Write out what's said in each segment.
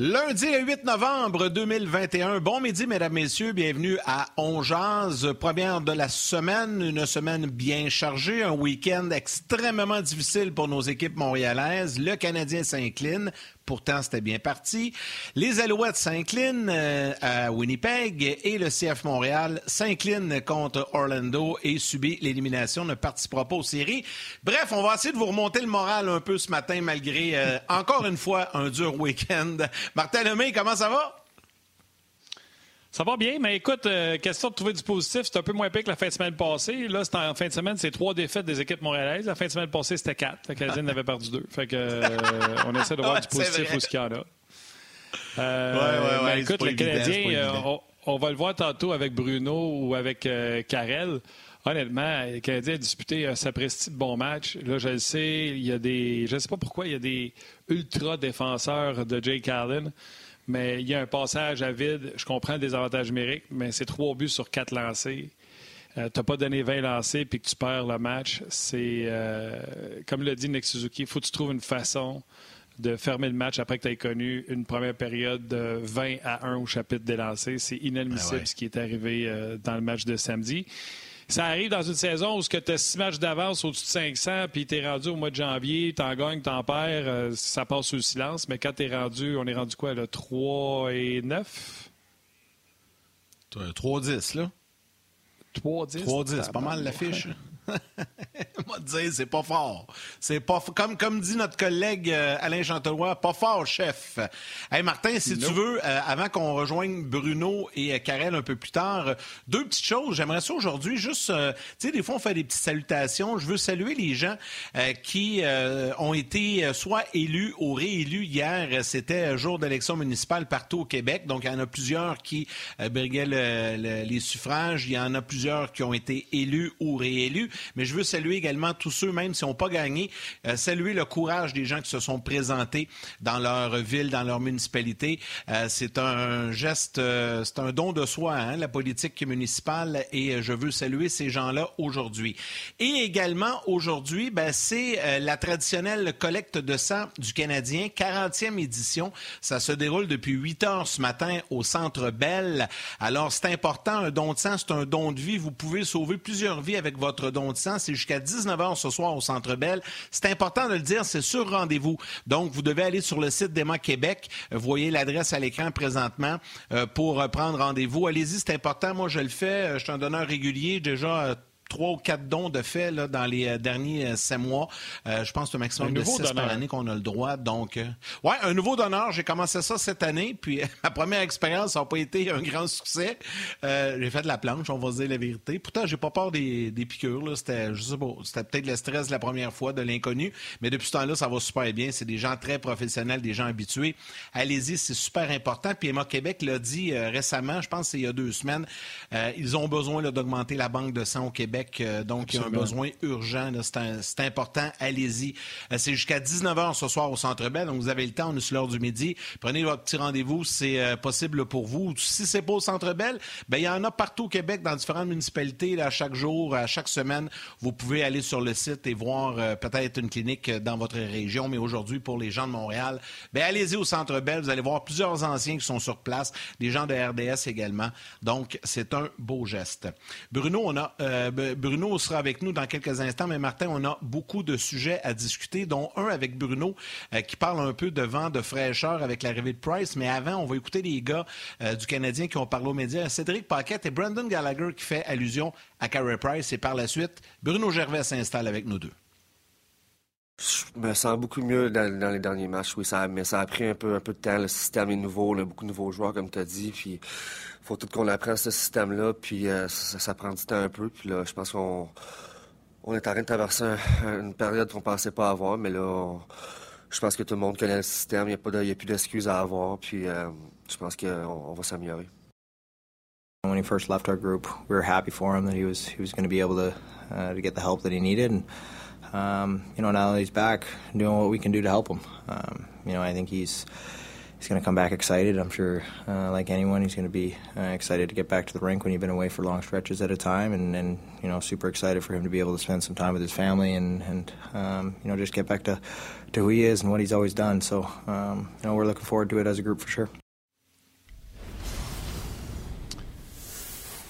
Lundi le 8 novembre 2021. Bon midi, mesdames, messieurs. Bienvenue à Ongeaz. Première de la semaine. Une semaine bien chargée. Un week-end extrêmement difficile pour nos équipes montréalaises. Le Canadien s'incline. Pourtant, c'était bien parti. Les Alouettes s'inclinent euh, à Winnipeg et le CF Montréal s'incline contre Orlando et subit l'élimination, ne participera pas aux séries. Bref, on va essayer de vous remonter le moral un peu ce matin malgré, euh, encore une fois, un dur week-end. Martin Lemay, comment ça va? Ça va bien, mais écoute, euh, question de trouver du positif, c'est un peu moins pire que la fin de semaine passée. Là, en fin de semaine, c'est trois défaites des équipes montréalaises. La fin de semaine passée, c'était quatre. Le Canadien en avait perdu deux. Fait que, euh, on essaie de voir Ouais, du positif où ce qu'il y en a. Euh, Ouais, ouais, mais écoute, le évident, Canadien, euh, on, on va le voir tantôt avec Bruno ou avec Karel. Honnêtement, le Canadien a disputé un sapristi de bon match. Là, je le sais, il y a des. Je ne sais pas pourquoi, il y a des ultra défenseurs de Jake Allen. Mais il y a un passage à vide. Je comprends le désavantage numérique, mais c'est trois buts sur quatre lancés. Euh, tu n'as pas donné 20 lancés puis que tu perds le match. C'est, euh, comme l'a dit Nick Suzuki, il faut que tu trouves une façon de fermer le match après que tu aies connu une première période de 20 à 1 au chapitre des lancers. C'est inadmissible Ah ouais. ce qui est arrivé euh, dans le match de samedi. Ça arrive dans une saison où tu as six matchs d'avance au-dessus de 500, puis tu es rendu au mois de janvier, tu en gagnes, tu en perds, euh, ça passe sous le silence. Mais quand tu es rendu, on est rendu quoi, là, 3 et 9? 3-10, là. 3-10? 3-10, c'est pas mal l'affiche. Moi, dire, c'est pas fort. C'est pas comme comme dit notre collègue euh, Alain Chantelois, pas fort, chef. Hey Martin, si tu veux, euh, avant qu'on rejoigne Bruno et euh, Karel un peu plus tard, euh, deux petites choses. J'aimerais ça aujourd'hui, juste, tu sais, des fois on fait des petites salutations. Je veux saluer les gens qui ont été soit élus ou réélus hier. C'était jour d'élection municipale partout au Québec. Donc il y en a plusieurs qui briguaient le- le- les suffrages. Il y en a plusieurs qui ont été élus ou réélus. Mais je veux saluer également tous ceux, même s'ils n'ont pas gagné, euh, saluer le courage des gens qui se sont présentés dans leur ville, dans leur municipalité. Euh, c'est un geste, euh, c'est un don de soi, hein, la politique municipale, et je veux saluer ces gens-là aujourd'hui. Et également, aujourd'hui, ben, c'est la traditionnelle collecte de sang du Canadien, 40e édition. Ça se déroule depuis 8 heures ce matin au Centre Bell. Alors, c'est important, un don de sang, c'est un don de vie. Vous pouvez sauver plusieurs vies avec votre don C'est jusqu'à 19 heures ce soir au Centre Bell. C'est important de le dire, c'est sur rendez-vous. Donc, vous devez aller sur le site d'Emma Québec. Vous voyez l'adresse à l'écran présentement euh, pour euh, prendre rendez-vous. Allez-y, c'est important. Moi, je le fais. Euh, Je suis un donneur régulier. Déjà, euh, trois ou quatre dons de fait là, dans les euh, derniers euh, sept mois. Euh, je pense que c'est un maximum de six par donneur. année qu'on a le droit. Donc, euh, ouais, un nouveau donneur. J'ai commencé ça cette année. Puis ma première expérience n'a pas été un grand succès. Euh, j'ai fait de la planche, on va se dire la vérité. Pourtant, j'ai pas peur des, des piqûres. Là. C'était, je sais pas, c'était peut-être le stress de la première fois, de l'inconnu. Mais depuis ce temps-là, ça va super bien. C'est des gens très professionnels, des gens habitués. Allez-y, c'est super important. Puis Emma Québec l'a dit récemment, je pense que c'est il y a deux semaines, ils ont besoin là, d'augmenter la banque de sang au Québec. Euh, donc, il y a un besoin urgent. C'est, important. Allez-y. Euh, c'est jusqu'à 19h ce soir au Centre Bell. Donc, vous avez le temps. On est sur l'heure du midi. Prenez votre petit rendez-vous. C'est euh, possible pour vous. Si c'est pas au Centre Bell, ben, il y en a partout au Québec, dans différentes municipalités, là, chaque jour, à chaque semaine. Vous pouvez aller sur le site et voir euh, peut-être une clinique dans votre région. Mais aujourd'hui, pour les gens de Montréal, ben, allez-y au Centre Bell. Vous allez voir plusieurs anciens qui sont sur place, des gens de RDS également. Donc, c'est un beau geste. Bruno, on a, euh, Bruno sera avec nous dans quelques instants, mais Martin, on a beaucoup de sujets à discuter, dont un avec Bruno euh, qui parle un peu de vent de fraîcheur avec l'arrivée de Price. Mais avant, on va écouter les gars euh, du Canadien qui ont parlé aux médias. Cédric Paquette et Brandon Gallagher qui fait allusion à Carey Price. Et par la suite, Bruno Gervais s'installe avec nous deux. Me sens beaucoup mieux dans, les derniers matchs, oui. Ça, mais ça a pris un peu, de temps. Le système est nouveau, a beaucoup de nouveaux joueurs, comme tu as dit. Puis faut tout qu'on apprenne ce système-là. Puis euh, ça, prend du temps un peu. Puis là, je pense qu'on on est en train de traverser une période qu'on pensait pas avoir. Mais là, je pense que tout le monde connaît le système. Il n'y a, plus d'excuses à avoir. Puis euh, je pense qu'on on va s'améliorer. When he first left our group, we were happy for him that he was he was going to be able to uh, to get the help that he needed. Um, you know, now that he's back, doing what we can do to help him. Um, you know, I think he's he's going to come back excited. I'm sure, uh, like anyone, he's going to be uh, excited to get back to the rink when he's been away for long stretches at a time, and, and you know, super excited for him to be able to spend some time with his family and and um, you know just get back to to who he is and what he's always done. So, um, you know, we're looking forward to it as a group for sure.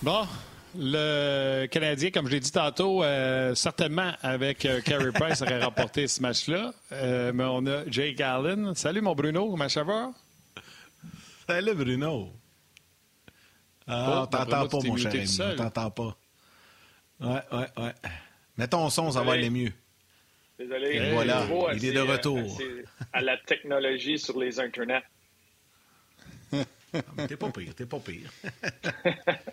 Bon, Le Canadien, comme je l'ai dit tantôt, euh, certainement avec euh, Carey Price aurait remporté ce match-là. Euh, mais on a Jake Allen. Salut mon Bruno, comment ça va? Salut Bruno. Ah, on t'entend pas, mon cher ami. On t'entend pas. Ouais, ouais, ouais. Mets ton son, ça va aller mieux. Désolé. Et voilà, il est de retour. à la technologie sur les internets. t'es pas pire, t'es pas pire.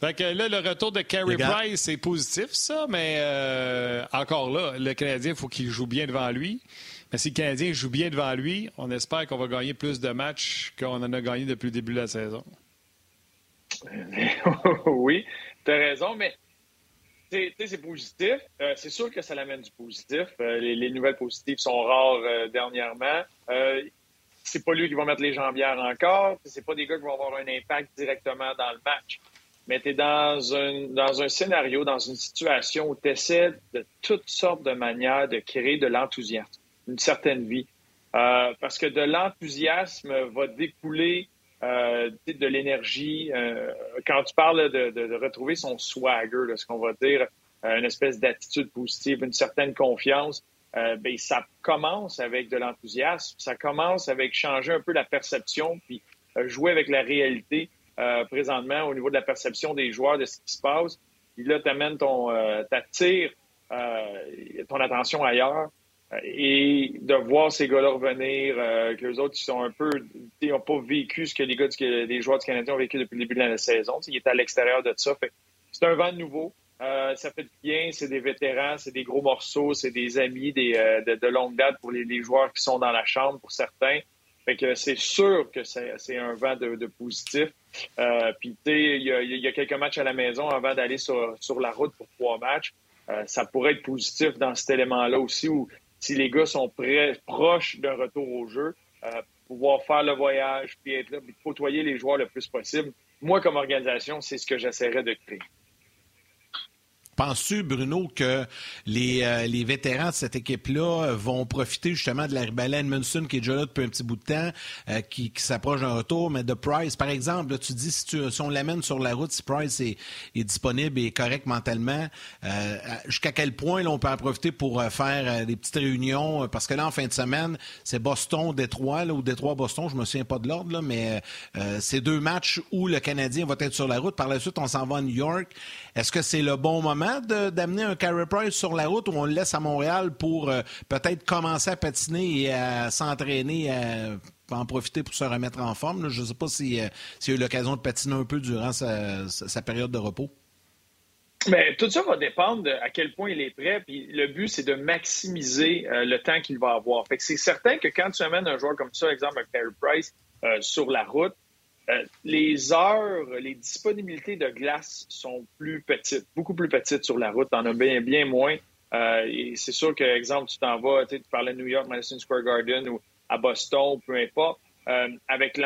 Fait que là, le retour de Carey Price, c'est positif, ça, mais euh, encore là, le Canadien, il faut qu'il joue bien devant lui. Mais si le Canadien joue bien devant lui, on espère qu'on va gagner plus de matchs qu'on en a gagné depuis le début de la saison. oui, tu as raison, mais c'est positif. Euh, c'est sûr que ça l'amène du positif. Euh, les, nouvelles positives sont rares dernièrement. c'est pas lui qui va mettre les jambières encore. C'est pas des gars qui vont avoir un impact directement dans le match mais tu es dans un, dans un scénario, dans une situation où tu essaies de toutes sortes de manières de créer de l'enthousiasme, une certaine vie. Euh, parce que de l'enthousiasme va découler euh, de l'énergie. Euh, quand tu parles de, de, retrouver son swagger, ce qu'on va dire, une espèce d'attitude positive, une certaine confiance, ben, ça commence avec de l'enthousiasme, ça commence avec changer un peu la perception, puis jouer avec la réalité. Euh, présentement au niveau de la perception des joueurs de ce qui se passe. Puis là, tu ton, euh, t'attires euh, ton attention ailleurs. Et de voir ces gars-là revenir, que les autres qui sont un peu, n'ont pas vécu ce que les gars, les joueurs du Canadien ont vécu depuis le début de la saison. Ils étaient à l'extérieur de ça. c'est un vent nouveau. ça fait du bien. C'est des vétérans, c'est des gros morceaux, c'est des amis des, de, longue date pour les, joueurs qui sont dans la chambre pour certains. C'est sûr que c'est un vent de, positif. Euh, puis, il y, a quelques matchs à la maison avant d'aller sur, la route pour trois matchs. Euh, ça pourrait être positif dans cet élément-là aussi, où si les gars sont proches d'un retour au jeu, euh, pouvoir faire le voyage, puis être là, puis côtoyer les joueurs le plus possible. Moi, comme organisation, c'est ce que j'essaierais de créer. Penses-tu, Bruno, que les, euh, les vétérans de cette équipe-là vont profiter justement de la ribelle Munson qui est déjà là depuis un petit bout de temps, euh, qui, s'approche d'un retour, mais de Price, par exemple, tu dis si, tu, si on l'amène sur la route, si Price est, disponible et correct mentalement, euh, jusqu'à quel point on peut en profiter pour faire des petites réunions? Parce que là, en fin de semaine, c'est Boston, Détroit, là, ou Détroit-Boston, je me souviens pas de l'ordre, mais c'est deux matchs où le Canadien va être sur la route. Par la suite, on s'en va à New York. Est-ce que c'est le bon moment? D'amener un Carey Price sur la route ou on le laisse à Montréal pour euh, peut-être commencer à patiner et à s'entraîner, à en profiter pour se remettre en forme? Je ne sais pas s'il si a eu l'occasion de patiner un peu durant sa, période de repos. Mais tout ça va dépendre de à quel point il est prêt. Puis le but, c'est de maximiser euh, le temps qu'il va avoir. C'est certain que quand tu amènes un joueur comme ça, exemple un Carey Price, euh, sur la route, euh, les heures, les disponibilités de glace sont plus petites, beaucoup plus petites sur la route. T'en as bien, bien moins. Euh, c'est sûr que, exemple, tu t'en vas, tu parlais de New York, Madison Square Garden ou à Boston, peu importe, euh, avec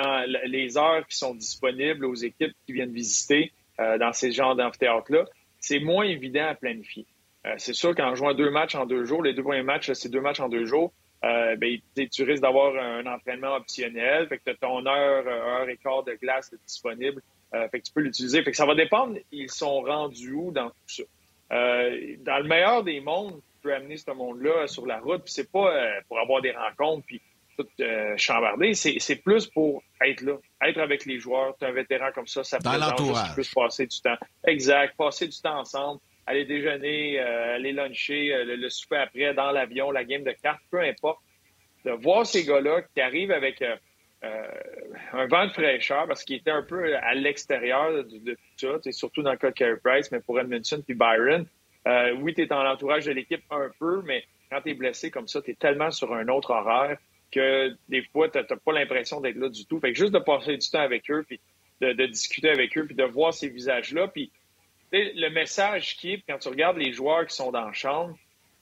les heures qui sont disponibles aux équipes qui viennent visiter dans ces genres d'amphithéâtres-là, c'est moins évident à planifier. c'est sûr qu'en jouant deux matchs en deux jours, les deux premiers matchs, c'est deux matchs en deux jours, euh, ben, tu risques d'avoir un entraînement optionnel. Fait que tu as ton heure, heure et quart de glace disponible. Euh, fait que tu peux l'utiliser. Fait que ça va dépendre, ils sont rendus où dans tout ça. Euh, dans le meilleur des mondes, tu peux amener ce monde-là sur la route. Puis c'est pas pour avoir des rencontres puis tout chambarder. C'est plus pour être là, être avec les joueurs. Tu un vétéran comme ça, ça l'entourage. plus passer du temps. Exact, passer du temps ensemble. Aller déjeuner, euh, aller luncher, euh, le, souper après, dans l'avion, la game de cartes, peu importe. De voir ces gars-là qui arrivent avec un vent de fraîcheur, parce qu'ils étaient un peu à l'extérieur de, tout ça, surtout dans le cas de Carey Price, mais pour Edmondson puis Byron. oui, tu es dans l'entourage de l'équipe un peu, mais quand tu es blessé comme ça, tu es tellement sur un autre horaire que des fois, tu n'as pas l'impression d'être là du tout. Fait que juste de passer du temps avec eux, puis de, discuter avec eux, puis de voir ces visages-là, puis le message qui est, quand tu regardes les joueurs qui sont dans la chambre,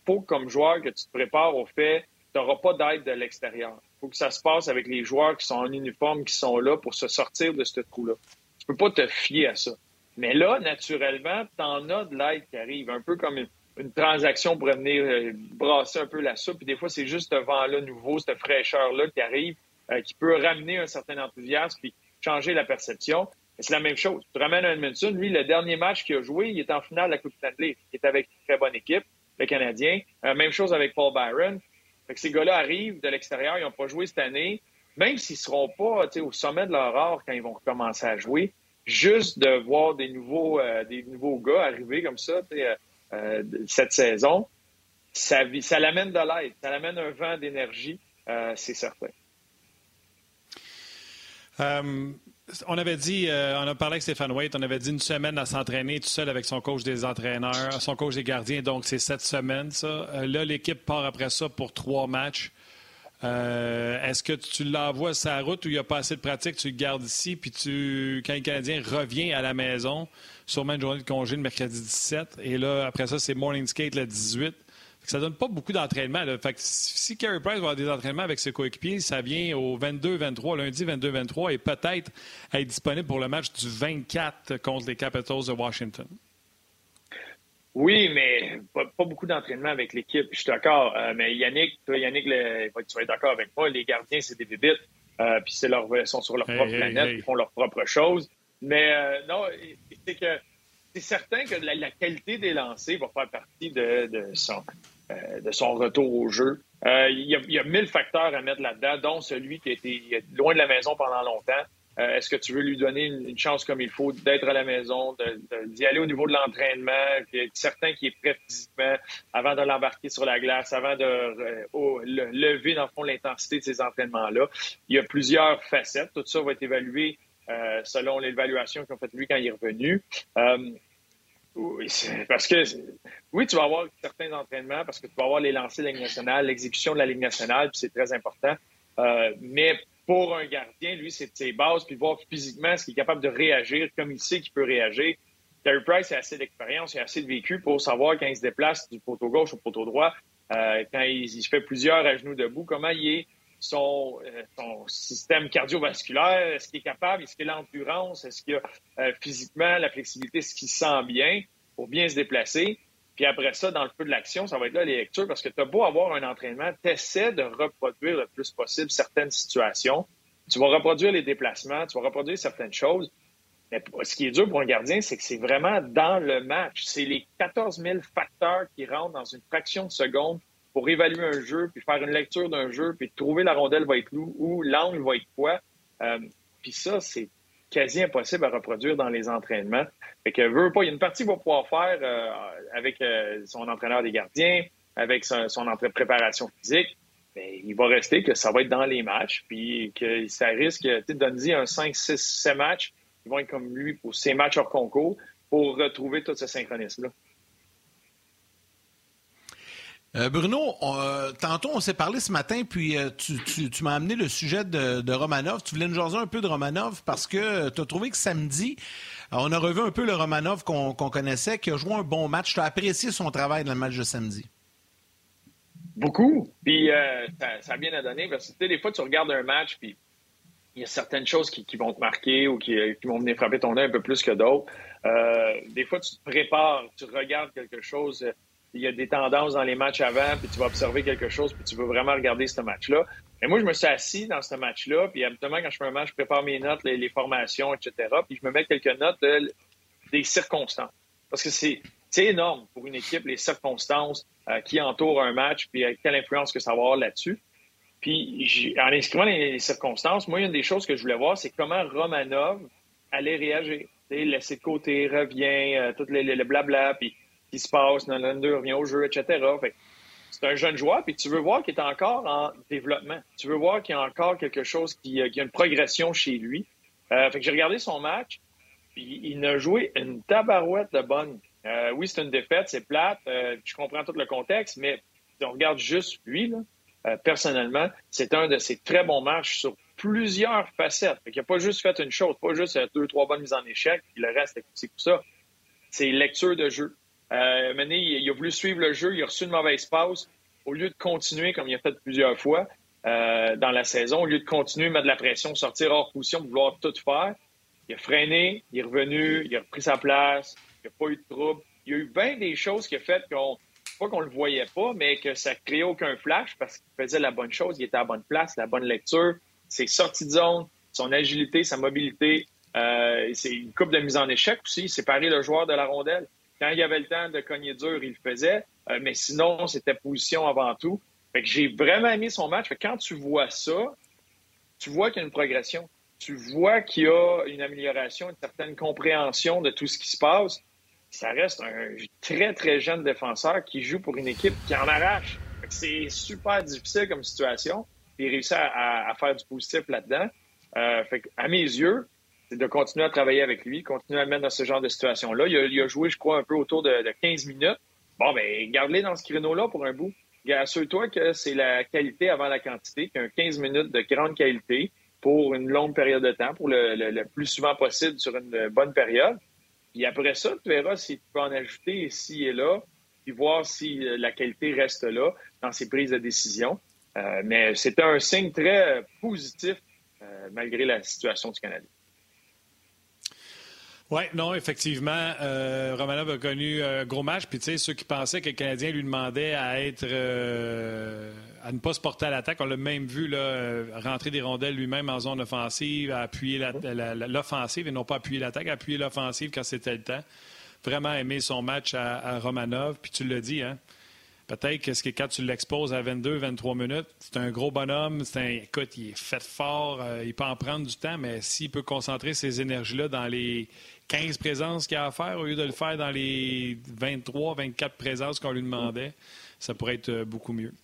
faut comme joueur que tu te prépares au fait, tu n'auras pas d'aide de l'extérieur. Faut que ça se passe avec les joueurs qui sont en uniforme, qui sont là pour se sortir de ce trou-là. Tu peux pas te fier à ça. Mais là, naturellement, tu en as de l'aide qui arrive, un peu comme une, une transaction pour venir euh, brasser un peu la soupe. Puis des fois, c'est juste ce vent-là nouveau, cette fraîcheur-là qui arrive, euh, qui peut ramener un certain enthousiasme puis changer la perception. C'est la même chose. Tu ramènes Edmondson, lui, le dernier match qu'il a joué, il est en finale de la Coupe Stanley. Il est avec une très bonne équipe, le Canadien. Euh, même chose avec Paul Byron. Ces gars-là arrivent de l'extérieur, ils n'ont pas joué cette année. Même s'ils ne seront pas au sommet de leur art quand ils vont recommencer à jouer, juste de voir des nouveaux, des nouveaux gars arriver comme ça, euh, cette saison, ça, l'amène de l'aide, ça l'amène un vent d'énergie, euh, c'est certain. Euh, on avait dit, on a parlé avec Stéphane Waite, on avait dit une semaine à s'entraîner tout seul avec son coach des entraîneurs, son coach des gardiens, donc c'est cette semaine, ça. là, l'équipe part après ça pour trois matchs. Est-ce que tu l'envoies la route où il n'y a pas assez de pratique, tu le gardes ici, puis tu, quand le Canadien revient à la maison, sûrement une journée de congé le mercredi 17. Et là, après ça, c'est morning skate le 18. Ça donne pas beaucoup d'entraînement. Fait que si Carey Price va avoir des entraînements avec ses coéquipiers, ça vient au 22-23, lundi 22-23, et peut-être être disponible pour le match du 24 contre les Capitals de Washington. Oui, mais pas, beaucoup d'entraînement avec l'équipe. Je suis d'accord. Euh, mais Yannick, toi, Yannick, le, tu vas être d'accord avec moi. Les gardiens, c'est des bébites. Euh, puis c'est leur, sont sur leur propre planète, ils font leurs propres choses. Mais euh, non, c'est que c'est certain que la, qualité des lancers va faire partie de, son, euh, son retour au jeu. Euh, il, y a, mille facteurs à mettre là-dedans, dont celui qui a été loin de la maison pendant longtemps. Est-ce que tu veux lui donner une, chance comme il faut d'être à la maison, d'y aller au niveau de l'entraînement, certain qui est prêt physiquement avant de l'embarquer sur la glace, avant de lever dans le fond l'intensité de ces entraînements-là? Il y a plusieurs facettes. Tout ça va être évalué euh, selon l'évaluation qu'on fait lui quand il est revenu. Euh, parce que, oui, tu vas avoir certains entraînements parce que tu vas avoir les lancers de la Ligue nationale, l'exécution de la Ligue nationale, puis c'est très important. Euh, mais pour un gardien, lui, c'est ses bases, puis voir physiquement ce qu'il est capable de réagir, comme il sait qu'il peut réagir. Terry Price a assez d'expérience, il a assez de vécu pour savoir quand il se déplace du poteau gauche au poteau droit, quand il, il, fait plusieurs à genoux debout, comment il est son, euh, son système cardiovasculaire, est-ce qu'il est capable, est-ce qu'il a l'endurance, est-ce qu'il a euh, physiquement la flexibilité, est-ce qu'il sent bien pour bien se déplacer? Puis après ça, dans le feu de l'action, ça va être là les lectures parce que tu as beau avoir un entraînement, tu essaies de reproduire le plus possible certaines situations. Tu vas reproduire les déplacements, tu vas reproduire certaines choses. Mais ce qui est dur pour un gardien, c'est que c'est vraiment dans le match. C'est les 14 000 facteurs qui rentrent dans une fraction de seconde pour évaluer un jeu, puis faire une lecture d'un jeu, puis trouver la rondelle va être où, ou l'angle va être quoi. Euh, puis ça, c'est quasi impossible à reproduire dans les entraînements. Fait que veut pas, il y a une partie qu'il va pouvoir faire euh, avec euh, son entraîneur des gardiens, avec son, son préparation physique. Mais il va rester que ça va être dans les matchs, puis que ça risque, tu donner un 5, 6, 7 matchs, ils vont être comme lui pour ces matchs hors concours pour retrouver tout ce synchronisme-là. Euh, Bruno, euh, tantôt on s'est parlé ce matin, puis euh, tu, m'as amené le sujet de, Romanov. Tu voulais nous jaser un peu de Romanov parce que tu as trouvé que samedi, on a revu un peu le Romanov qu'on connaissait, qui a joué un bon match. Tu as apprécié son travail dans le match de samedi? Beaucoup. Puis ça, a bien à donner parce que des fois, tu regardes un match, puis il y a certaines choses qui, vont te marquer ou qui, qui, vont venir frapper ton œil un peu plus que d'autres. des fois, tu te prépares, tu regardes quelque chose il y a des tendances dans les matchs avant, puis tu vas observer quelque chose, puis tu veux vraiment regarder ce match-là. Mais moi, je me suis assis dans ce match-là, puis habituellement, quand je fais un match, je prépare mes notes, les, formations, etc., puis je me mets quelques notes des circonstances. Parce que c'est énorme pour une équipe, les circonstances euh, qui entourent un match, puis quelle influence que ça va avoir là-dessus. Puis en inscrivant les, circonstances, moi, une des choses que je voulais voir, c'est comment Romanov allait réagir. laisser de côté, revient, euh, tout le, blabla, puis qui se passe, Nylander revient au jeu, etc. c'est un jeune joueur, puis tu veux voir qu'il est encore en développement. Tu veux voir qu'il y a encore quelque chose, qui, a une progression chez lui. Euh, fait que j'ai regardé son match, puis il a joué une tabarouette de bonne. Euh, oui, c'est une défaite, c'est plate, euh, je comprends tout le contexte, mais si on regarde juste lui, là, euh, personnellement, c'est un de ses très bons matchs sur plusieurs facettes. Il n'a pas juste fait une chose, pas juste deux, trois bonnes mises en échec, puis le reste, c'est tout ça. C'est lecture de jeu. Euh, il, a voulu suivre le jeu, il a reçu une mauvaise passe. Au lieu de continuer comme il a fait plusieurs fois euh, dans la saison, au lieu de continuer, mettre de la pression, sortir hors position, vouloir tout faire, il a freiné, il est revenu, il a repris sa place, il n'y a pas eu de trouble. Il y a eu bien des choses qui ont fait qu'on pas qu'on le voyait pas, mais que ça créait aucun flash parce qu'il faisait la bonne chose, il était à la bonne place, la bonne lecture, ses sorties de zone, son agilité, sa mobilité. Euh, c'est une coupe de mise en échec aussi, séparer le joueur de la rondelle. Quand il y avait le temps de cogner dur, il le faisait, euh, mais sinon, c'était position avant tout. Fait que j'ai vraiment aimé son match. quand tu vois ça, tu vois qu'il y a une progression. Tu vois qu'il y a une amélioration, une certaine compréhension de tout ce qui se passe ça reste un très, très jeune défenseur qui joue pour une équipe qui en arrache. C'est super difficile comme situation. Il réussit à, faire du positif là-dedans. Euh, fait à mes yeux, c'est de continuer à travailler avec lui, continuer à le mettre dans ce genre de situation-là. Il, a joué, je crois, un peu autour de, 15 minutes. Bon, ben, garde-les dans ce créneau-là pour un bout. Assure-toi que c'est la qualité avant la quantité, qu'un 15 minutes de grande qualité pour une longue période de temps, pour le plus souvent possible sur une bonne période. Puis après ça, tu verras si tu peux en ajouter ici et là, puis voir si euh, la qualité reste là dans ses prises de décision. Euh, mais c'était un signe très positif euh, malgré la situation du Canada. Oui, non, effectivement, euh, Romanov a connu un gros match. Puis, tu sais, ceux qui pensaient que le Canadien lui demandait à être, euh, à ne pas se porter à l'attaque, on l'a même vu là, euh, rentrer des rondelles lui-même en zone offensive, à appuyer l'offensive et non pas appuyer l'attaque, appuyer l'offensive quand c'était le temps. Vraiment aimé son match à, Romanov. Puis tu l'as dit, hein? Peut-être que, quand tu l'exposes à 22, 23 minutes, c'est un gros bonhomme. C'est un, écoute, il est fait fort. il peut en prendre du temps, mais s'il peut concentrer ses énergies-là dans les 15 présences qu'il a à faire au lieu de le faire dans les 23, 24 présences qu'on lui demandait, ça pourrait être euh, beaucoup mieux.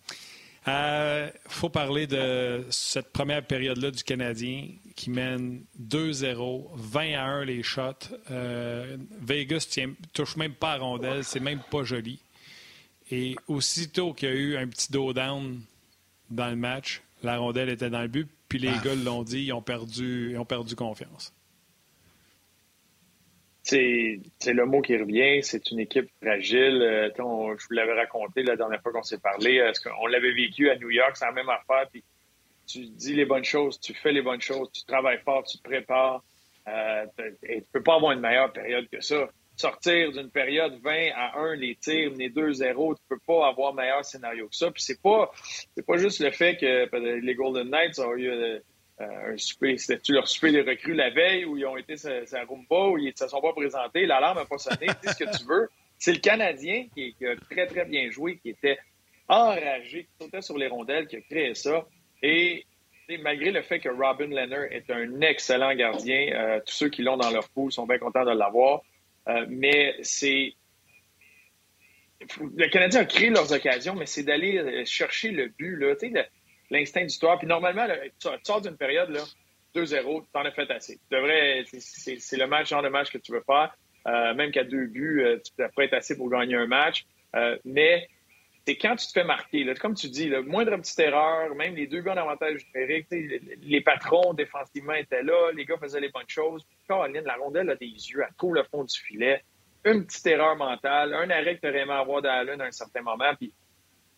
Il euh, faut parler de cette première période-là du Canadien qui mène 2-0, 20 à 1 les shots. Euh, Vegas ne touche même pas à rondelle, c'est même pas joli. Et aussitôt qu'il y a eu un petit dos down dans le match, la rondelle était dans le but, puis les gars l'ont dit, ils ont perdu, ils ont perdu confiance c'est le mot qui revient. C'est une équipe fragile. Euh, je vous l'avais raconté la dernière fois qu'on s'est parlé. on l'avait vécu à New York, c'est la même affaire. Puis tu dis les bonnes choses, tu fais les bonnes choses, tu travailles fort, tu te prépares. Euh, et tu peux pas avoir une meilleure période que ça. Sortir d'une période 20 à 1, les tirs, les 2-0, tu peux pas avoir meilleur scénario que ça. Puis c'est pas, pas juste le fait que les Golden Knights ont eu euh, euh, un souper, c'était-tu leur souper des recrues la veille où ils ont été à, Rumba, où ils ne se sont pas présentés, l'alarme n'a pas sonné, dis ce que tu veux. C'est le Canadien qui, a très, très bien joué, qui était enragé, qui sautait sur les rondelles, qui a créé ça. Et malgré le fait que Robin Leonard est un excellent gardien, euh, tous ceux qui l'ont dans leur poule sont bien contents de l'avoir. Euh, mais c'est. Le Canadien a créé leurs occasions, mais c'est d'aller chercher le but. Là. Tu l'instinct du Puis normalement, tu sors d'une période, là, 2-0, t'en as fait assez. c'est le match, genre de match que tu veux faire. Euh, même qu'à deux buts, euh, tu pourrais être assez pour gagner un match. Euh, mais c'est quand tu te fais marquer, là, comme tu dis, là, moindre petite erreur, même les deux buts en avantage numérique, les patrons défensivement étaient là, les gars faisaient les bonnes choses. Caroline, la rondelle a des yeux, à court le fond du filet. Une petite erreur mentale, un arrêt que tu aurais aimé avoir dans la lune à un certain moment, puis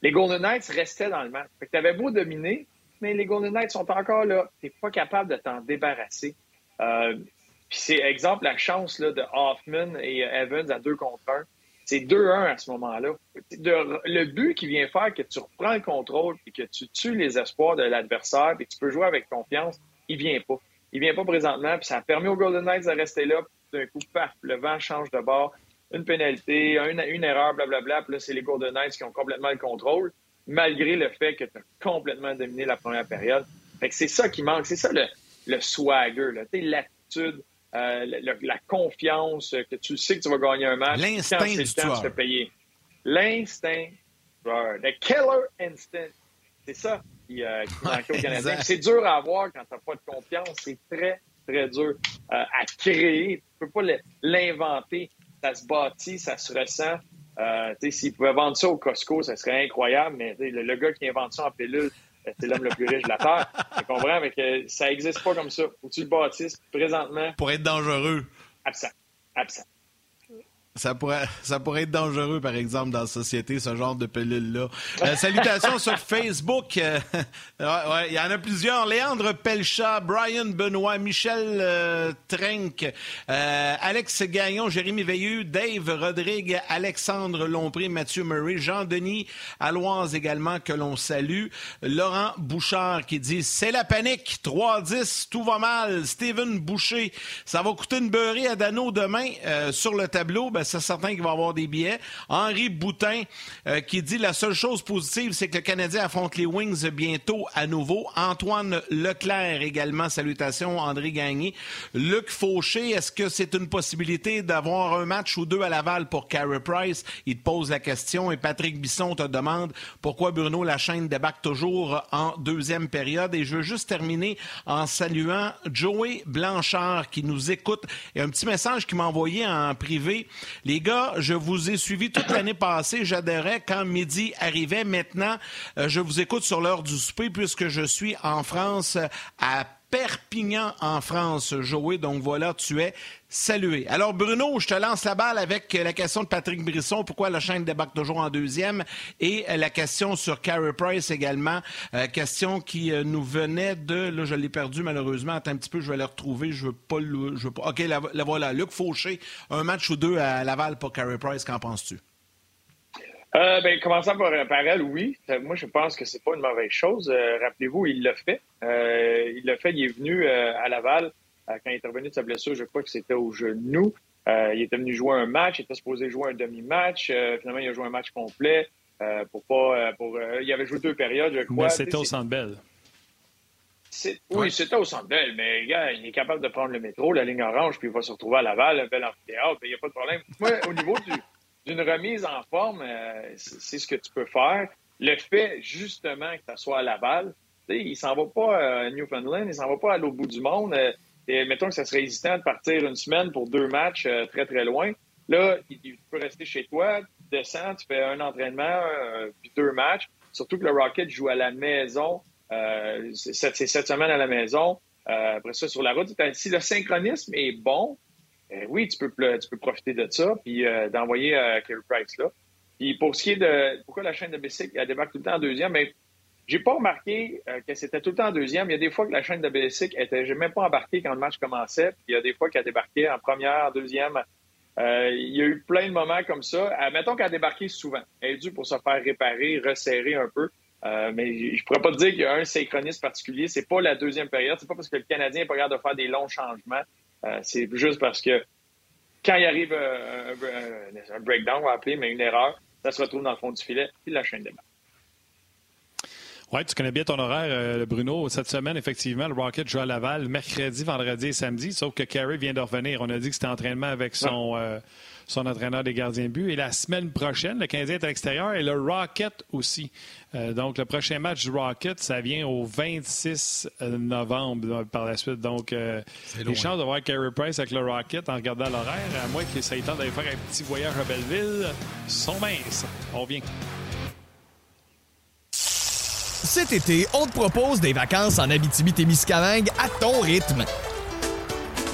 les Golden Knights restaient dans le match. Fait que avais beau dominer, mais les Golden Knights sont encore là. Tu n'es pas capable de t'en débarrasser. Euh, puis c'est exemple la chance là, de Hoffman et Evans à 2 contre 1. C'est 2-1 à ce moment-là. Le but qui vient faire que tu reprends le contrôle et que tu tues les espoirs de l'adversaire et que tu peux jouer avec confiance, il vient pas. Il vient pas présentement, puis ça a permis aux Golden Knights de rester là. D'un coup, paf, le vent change de bord une pénalité, une, erreur, blablabla. Puis là, c'est les Golden Knights qui ont complètement le contrôle, malgré le fait que tu as complètement dominé la première période. Fait que c'est ça qui manque. C'est ça le, le swagger, l'attitude la confiance, que tu sais que tu vas gagner un match. L'instinct du temps, tu fais payer. L'instinct, le killer instinct. C'est ça qui, manque au Canadien. C'est dur à avoir quand tu n'as pas de confiance. C'est très, très dur à créer. Tu ne peux pas l'inventer. Ça se bâtit, ça se ressent. Euh, S'ils pouvaient vendre ça au Costco, ça serait incroyable, mais le, gars qui invente ça en pilule, euh, c'est l'homme le plus riche de la Terre. Tu comprends? Mais que ça n'existe pas comme ça. Faut que tu le bâtisses présentement. Pour être dangereux. Absent. Absent. Ça pourrait, ça pourrait être dangereux, par exemple, dans la société, ce genre de pelule-là. Euh, salutations sur Facebook. Euh, il y en a plusieurs. Léandre Pelchat, Brian Benoît, Michel euh, Trenck, Alex Gagnon, Jérémy Veilleux, Dave Rodrigue, Alexandre Lompré, Mathieu Murray, Jean-Denis Aloise également, que l'on salue. Laurent Bouchard qui dit « C'est la panique, 3-10, tout va mal. » Steven Boucher, ça va coûter une beurrée à Dano demain sur le tableau. Ben, c'est certain qu'il va avoir des billets. Henri Boutin euh, qui dit la seule chose positive, c'est que le Canadien affronte les Wings bientôt à nouveau. Antoine Leclerc également, salutations. André Gagné. Luc Fauché, est-ce que c'est une possibilité d'avoir un match ou deux à Laval pour Carey Price? Il te pose la question. Et Patrick Bisson te demande pourquoi Bruno Lachaine débarque toujours en deuxième période. Et je veux juste terminer en saluant Joey Blanchard qui nous écoute. Et un petit message qu'il m'a envoyé en privé. Les gars, je vous ai suivi toute l'année passée. J'adhérais quand midi arrivait. Maintenant, euh, je vous écoute sur l'heure du souper puisque je suis en France à Perpignan en France, Joey. Donc voilà, tu es salué. Alors Bruno, je te lance la balle avec la question de Patrick Brisson. Pourquoi la chaîne débarque toujours en deuxième? Et la question sur Carey Price également. Euh, question qui euh, nous venait de... Là, je l'ai perdu malheureusement. Attends un petit peu, je vais la retrouver. Je veux pas le... Je veux pas... OK, la, voilà. Luc Fauché, un match ou deux à Laval pour Carey Price. Qu'en penses-tu? Euh, ben, commençant par, par elle, oui. Euh, moi, je pense que c'est pas une mauvaise chose. Euh, rappelez-vous, il l'a fait. Euh, il l'a fait. Il est venu à Laval quand il est revenu de sa blessure. Je crois que c'était au genou. il était venu jouer un match. Il était supposé jouer un demi-match. finalement, il a joué un match complet. pour pas, pour, il avait joué deux périodes, je crois. Mais c'était au Centre Bell. Oui, c'était au Centre Bell, mais gars, il est capable de prendre le métro, la ligne orange, puis il va se retrouver à Laval, un bel amphithéâtre. Il n'y a pas de problème. Moi, au niveau du d'une remise en forme, euh, c'est ce que tu peux faire. Le fait, justement, que ça soit à Laval, il s'en va pas à Newfoundland, il s'en va pas à l'autre bout du monde. Euh, et mettons que ça serait hésitant de partir une semaine pour deux matchs euh, très, très loin. Là, il, peut rester chez toi, tu descends, tu fais un entraînement, puis deux matchs. Surtout que le Rocket joue à la maison. c'est cette semaine à la maison. après ça, sur la route, si le synchronisme est bon, euh, oui, tu peux, profiter de ça, puis euh, d'envoyer euh, Kerry Price là. Puis pour ce qui est de pourquoi la chaîne de Bessic elle débarque tout le temps en deuxième, mais j'ai pas remarqué que c'était tout le temps en deuxième. Il y a des fois que la chaîne de Bessic était même pas embarqué quand le match commençait. Il y a des fois qu'elle débarqué en première, en deuxième. il y a eu plein de moments comme ça. mettons qu'elle a débarqué souvent. Elle est due pour se faire réparer, resserrer un peu. mais je pourrais pas te dire qu'il y a un synchronisme particulier. C'est pas la deuxième période. C'est pas parce que le Canadien n'est pas capable de faire des longs changements c'est juste parce que quand il arrive un, breakdown, on va appeler, mais une erreur, ça se retrouve dans le fond du filet, puis la chaîne démarre. Oui, tu connais bien ton horaire, euh, Bruno. Cette semaine, effectivement, le Rocket joue à Laval mercredi, vendredi et samedi, sauf que Carey vient de revenir. On a dit que c'était entraînement avec son, euh, son entraîneur des gardiens de but. Et la semaine prochaine, le Canadien est à l'extérieur et le Rocket aussi. Euh, donc, le prochain match du Rocket, ça vient au 26 novembre par la suite. Donc, les chances de voir Carey Price avec le Rocket en regardant l'horaire, à moins que ça ait temps d'aller faire un petit voyage à Belleville, sont minces. On vient. Cet été, on te propose des vacances en Abitibi-Témiscamingue à ton rythme.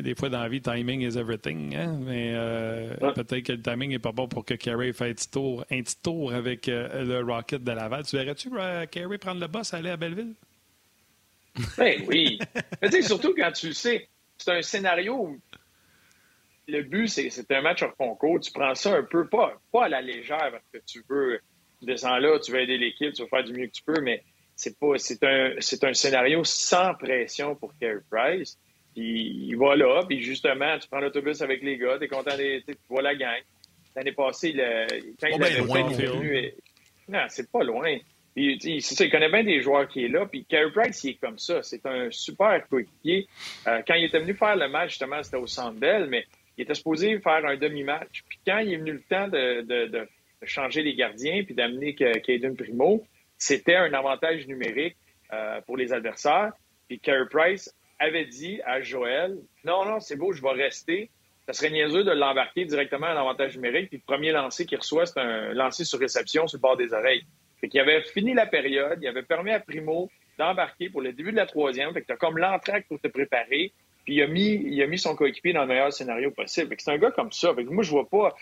Des fois, dans la vie, timing is everything. Hein? Mais euh, peut-être que le timing n'est pas bon pour que Carey fasse un petit tour, un petit tour avec euh, le Rocket de Laval. Tu verrais-tu euh, Carey prendre le boss aller à Belleville? Ben oui. Mais surtout quand tu le sais, c'est un scénario où le but, c'est un match hors concours. Tu prends ça un peu, pas, pas à la légère, parce que tu veux, tu descends là, tu veux aider l'équipe, tu veux faire du mieux que tu peux, mais c'est pas, c'est un, c'est un scénario sans pression pour Carey Price. Puis il va là, puis justement, tu prends l'autobus avec les gars, t'es content, de, tu vois la gang. L'année passée, le, quand il avait loin, venu, non, c'est pas loin. C'est ça, il connaît bien des joueurs qui est là. Puis Carey Price, il est comme ça. C'est un super coéquipier. Euh, quand il était venu faire le match, justement, c'était au Centre Bell, mais il était supposé faire un demi-match. Puis quand il est venu le temps de, de, de changer les gardiens puis d'amener Caden Primo, c'était un avantage numérique euh, pour les adversaires. Puis Carey Price avait dit à Joël, non, non, c'est beau, je vais rester. Ça serait niaiseux de l'embarquer directement à l'avantage numérique. Puis le premier lancer qu'il reçoit, c'est un lancer sur réception sur le bord des oreilles. Fait qu'il avait fini la période, il avait permis à Primo d'embarquer pour le début de la troisième. Fait que t'as comme l'entraque pour te préparer. Puis il a mis, il a mis son coéquipier dans le meilleur scénario possible. C'est un gars comme ça. Fait que moi, je vois pas,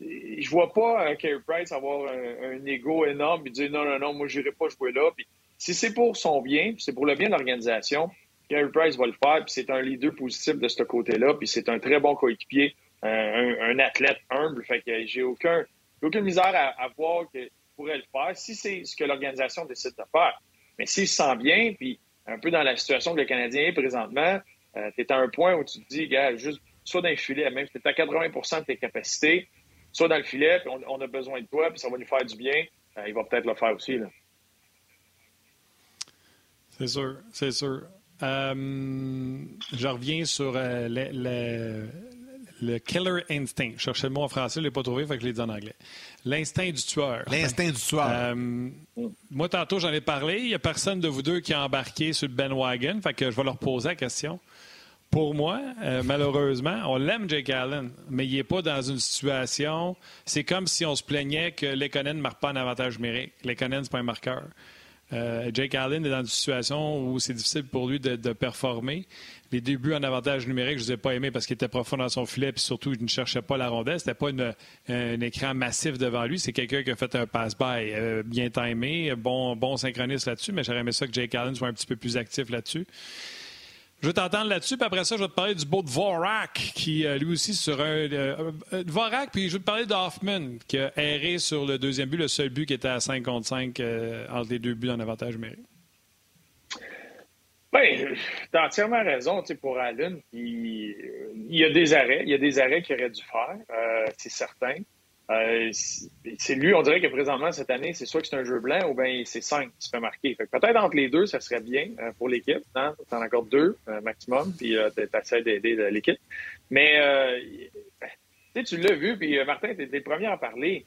je vois pas un Carey Price avoir un, ego énorme et dire non, non, non, moi, j'irai pas jouer là. Puis si c'est pour son bien, c'est pour le bien de l'organisation, Carey Price va le faire. Puis c'est un leader positif de ce côté-là. Puis c'est un très bon coéquipier, un, athlète humble. Fait que j'ai aucun, aucune misère à, voir que pourrait le faire si c'est ce que l'organisation décide de faire. Mais s'il se sent bien, puis un peu dans la situation que le Canadien est présentement, euh, tu es à un point où tu te dis, gars, juste soit dans le filet, même si tu es à 80% de tes capacités, soit dans le filet, puis on, a besoin de toi, puis ça va nous faire du bien, euh, il va peut-être le faire aussi. C'est sûr, c'est sûr. Euh, je reviens sur le, le killer instinct. Je cherchais le mot en français, je ne l'ai pas trouvé, fait que je l'ai dit en anglais. L'instinct du tueur. L'instinct du tueur. Euh, moi, tantôt, j'en ai parlé. Il n'y a personne de vous deux qui a embarqué sur le Ben Wagon, fait que je vais leur poser la question. Pour moi, euh, malheureusement, on l'aime, Jake Allen, mais il n'est pas dans une situation. C'est comme si on se plaignait que Lekonen ne marque pas en avantage numérique. Lekonen, ce pas un marqueur. Euh, Jake Allen est dans une situation où c'est difficile pour lui de, performer. Les débuts en avantage numérique, je ne les ai pas aimés parce qu'il était profond dans son filet, puis surtout, il ne cherchait pas la rondelle. C'était pas un écran massif devant lui. C'est quelqu'un qui a fait un pass-by euh, bien timé, bon, bon synchroniste là-dessus, mais j'aurais aimé ça que Jake Allen soit un petit peu plus actif là-dessus. Je vais t'entendre là-dessus, puis après ça, je vais te parler du beau de Vorak, qui euh, lui aussi sur un. Euh, euh, Vorak, puis je vais te parler d'Hoffman, qui a erré sur le deuxième but, le seul but qui était à 5 contre 5 entre les deux buts en avantage numérique. Bien, tu as entièrement raison pour Allen. Il, y a des arrêts. Il y a des arrêts qu'il aurait dû faire, c'est certain. Euh, c'est lui, on dirait que présentement, cette année, c'est soit que c'est un jeu blanc ou bien c'est 5 qui se fait marquer. peut-être entre les deux, ça serait bien euh, pour l'équipe. Hein? T'en encore deux euh, maximum, puis t'essaies d'aider l'équipe. Mais tu l'as vu, puis Martin, t'es le premier à parler.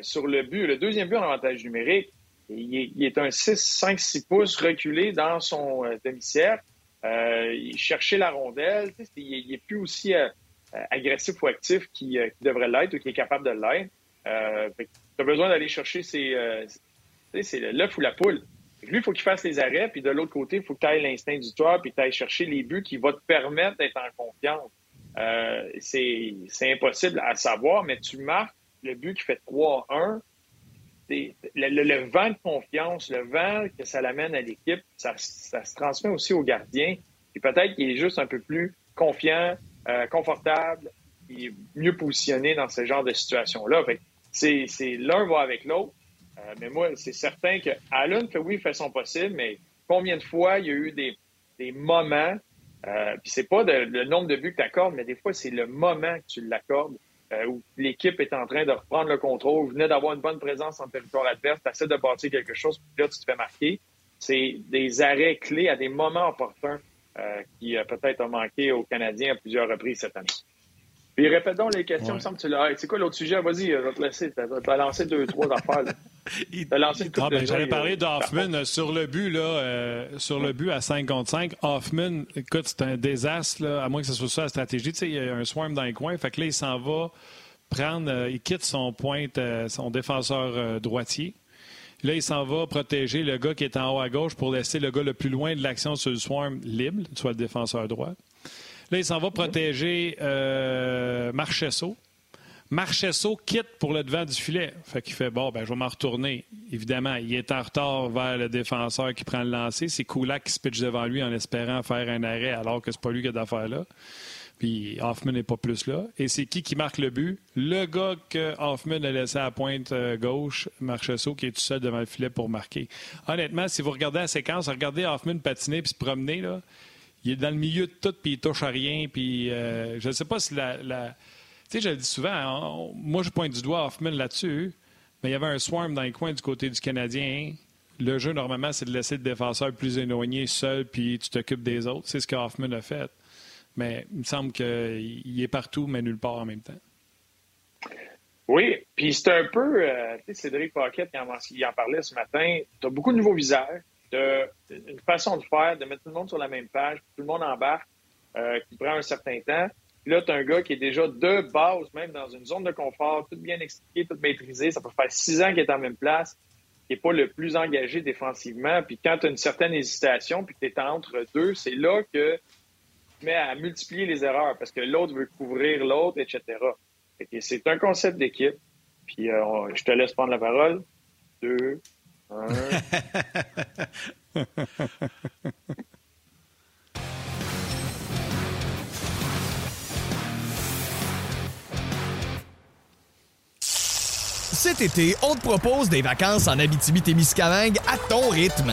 sur le but, le deuxième but en avantage numérique, il est, un 6, 5, 6 pouces reculé dans son demi-cercle. il cherchait la rondelle. Il n'est plus aussi agressif ou actif euh, qui, devrait l'être ou qui est capable de l'être. Euh, tu as besoin d'aller chercher l'œuf ou la poule. Lui, il faut qu'il fasse les arrêts, puis de l'autre côté, il faut que tu ailles l'instinct du tueur, puis tu ailles chercher les buts qui vont te permettre d'être en confiance. c'est impossible à savoir, mais tu marques le but qui fait 3-1. Le, le, vent de confiance, le vent que ça l'amène à l'équipe, ça, ça, se transmet aussi au gardien. Et peut-être qu'il est juste un peu plus confiant, euh, confortable et mieux positionné dans ce genre de situation-là. C'est, l'un va avec l'autre. Euh, mais moi, c'est certain que Allen fait oui, il fait son possible, mais combien de fois il y a eu des, moments, euh, puis c'est pas le nombre de buts que tu accordes, mais des fois, c'est le moment que tu l'accordes, où l'équipe est en train de reprendre le contrôle, venait d'avoir une bonne présence en territoire adverse, tu essaies de bâtir quelque chose, puis là, tu te fais marquer. C'est des arrêts clés à des moments opportuns qui a peut-être a manqué aux Canadiens à plusieurs reprises cette année. Puis répète donc les questions, me semble que tu l'as. C'est quoi l'autre sujet? Vas-y, je vais te laisser. Tu as lancé deux, trois affaires. As lancé ah, ben, J'allais parler d'Hoffman euh, sur le but, là, euh, sur le but à 5 contre 5. Hoffman, écoute, c'est un désastre, là, à moins que ce soit ça la stratégie. Tu sais, il y a un swarm dans les coins. Fait que là, il s'en va prendre, il quitte son pointe, son défenseur droitier. Là, il s'en va protéger le gars qui est en haut à gauche pour laisser le gars le plus loin de l'action sur le swarm libre, soit le défenseur droit. Là, il s'en va protéger euh, Marchesso. Marchesso quitte pour le devant du filet. Fait qu'il fait bon, ben, je vais m'en retourner. Évidemment, il est en retard vers le défenseur qui prend le lancer. C'est Koulak qui se pitch devant lui en espérant faire un arrêt alors que c'est pas lui qui a d'affaire là. Puis Hoffman n'est pas plus là. Et c'est qui qui marque le but? Le gars que Hoffman a laissé à pointe euh, gauche, Marcheseau, qui est tout seul devant le filet pour marquer. Honnêtement, si vous regardez la séquence, regardez Hoffman patiner puis se promener, il est dans le milieu de tout, puis il touche à rien. Puis euh, je ne sais pas si la. Tu sais, je le dis souvent, hein, moi je pointe du doigt Hoffman là-dessus, mais il y avait un swarm dans les coins du côté du Canadien. Le jeu, normalement, c'est de laisser le défenseur plus éloigné, seul, puis tu t'occupes des autres. C'est ce que Hoffman a fait. Mais il me semble qu'il est partout, mais nulle part en même temps. Oui, puis c'est un peu, euh, tu sais, Cédric Paquette, il en, parlait ce matin, tu as beaucoup de nouveaux visages, tu une façon de faire, de mettre tout le monde sur la même page, tout le monde embarque, euh, qui prend un certain temps. Puis là, tu as un gars qui est déjà de base, même dans une zone de confort, tout bien expliqué, tout maîtrisé. Ça peut faire six ans qu'il est en même place, qui n'est pas le plus engagé défensivement. Puis quand tu as une certaine hésitation, puis que tu es entre deux, c'est là que mets à multiplier les erreurs parce que l'autre veut couvrir l'autre, etc. C'est un concept d'équipe. Puis euh, je te laisse prendre la parole. Deux, un. Cet été, on te propose des vacances en Abitibi-Témiscamingue à ton rythme.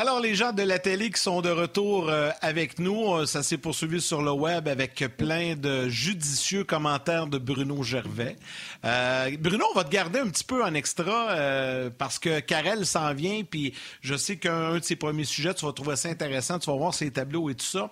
Alors, les gens de la télé qui sont de retour euh, avec nous, euh, ça s'est poursuivi sur le web avec plein de judicieux commentaires de Bruno Gervais. Euh, Bruno, on va te garder un petit peu en extra parce que Karel s'en vient, puis je sais qu'un de ses premiers sujets, tu vas trouver ça intéressant, tu vas voir ses tableaux et tout ça.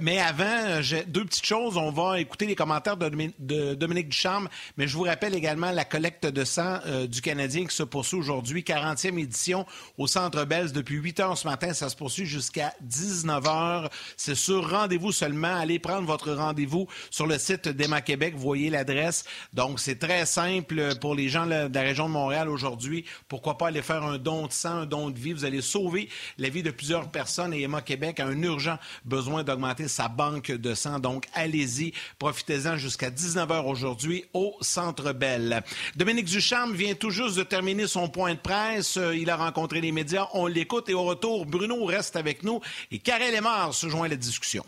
mais avant, deux petites choses. On va écouter les commentaires de, Dominique Ducharme, mais je vous rappelle également la collecte de sang du Canadien qui se poursuit aujourd'hui, 40e édition au Centre Bells depuis 8 heures ce matin. Ça se poursuit jusqu'à 19 h. C'est sur rendez-vous seulement. Allez prendre votre rendez-vous sur le site d'Emma Québec. Voyez l'adresse. Donc, c'est très simple pour les gens de la région de Montréal aujourd'hui. Pourquoi pas aller faire un don de sang, un don de vie? Vous allez sauver la vie de plusieurs personnes et Emma Québec a un urgent besoin d'augmenter sa banque de sang. Donc, allez-y. Profitez-en jusqu'à 19 h aujourd'hui au Centre Bell. Dominique Ducharme vient tout juste de terminer son point de presse. Il a rencontré les médias. On l'écoute et au Bruno reste avec nous et Karel Lemar se joint à la discussion.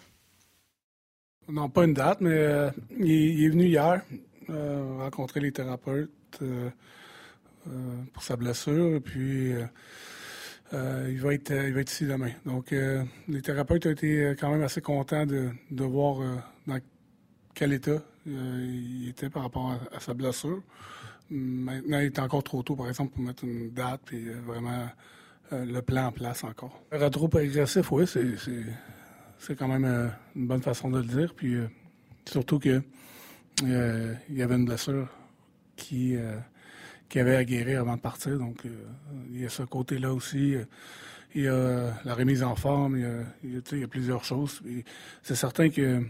Non, pas une date, mais euh, il, est venu hier euh, rencontrer les thérapeutes euh, pour sa blessure, et puis il, va être, ici demain. Donc, les thérapeutes ont été quand même assez contents de, voir dans quel état il était par rapport à, à, sa blessure. Maintenant, il est encore trop tôt, par exemple, pour mettre une date, puis vraiment le plan en place encore. Le rétro progressif, oui, c'est quand même euh, une bonne façon de le dire. Puis euh, surtout que il y avait une blessure qui, qui avait à avant de partir. Donc il y a ce côté-là aussi. Il y a la remise en forme, il y a, plusieurs choses. C'est certain que,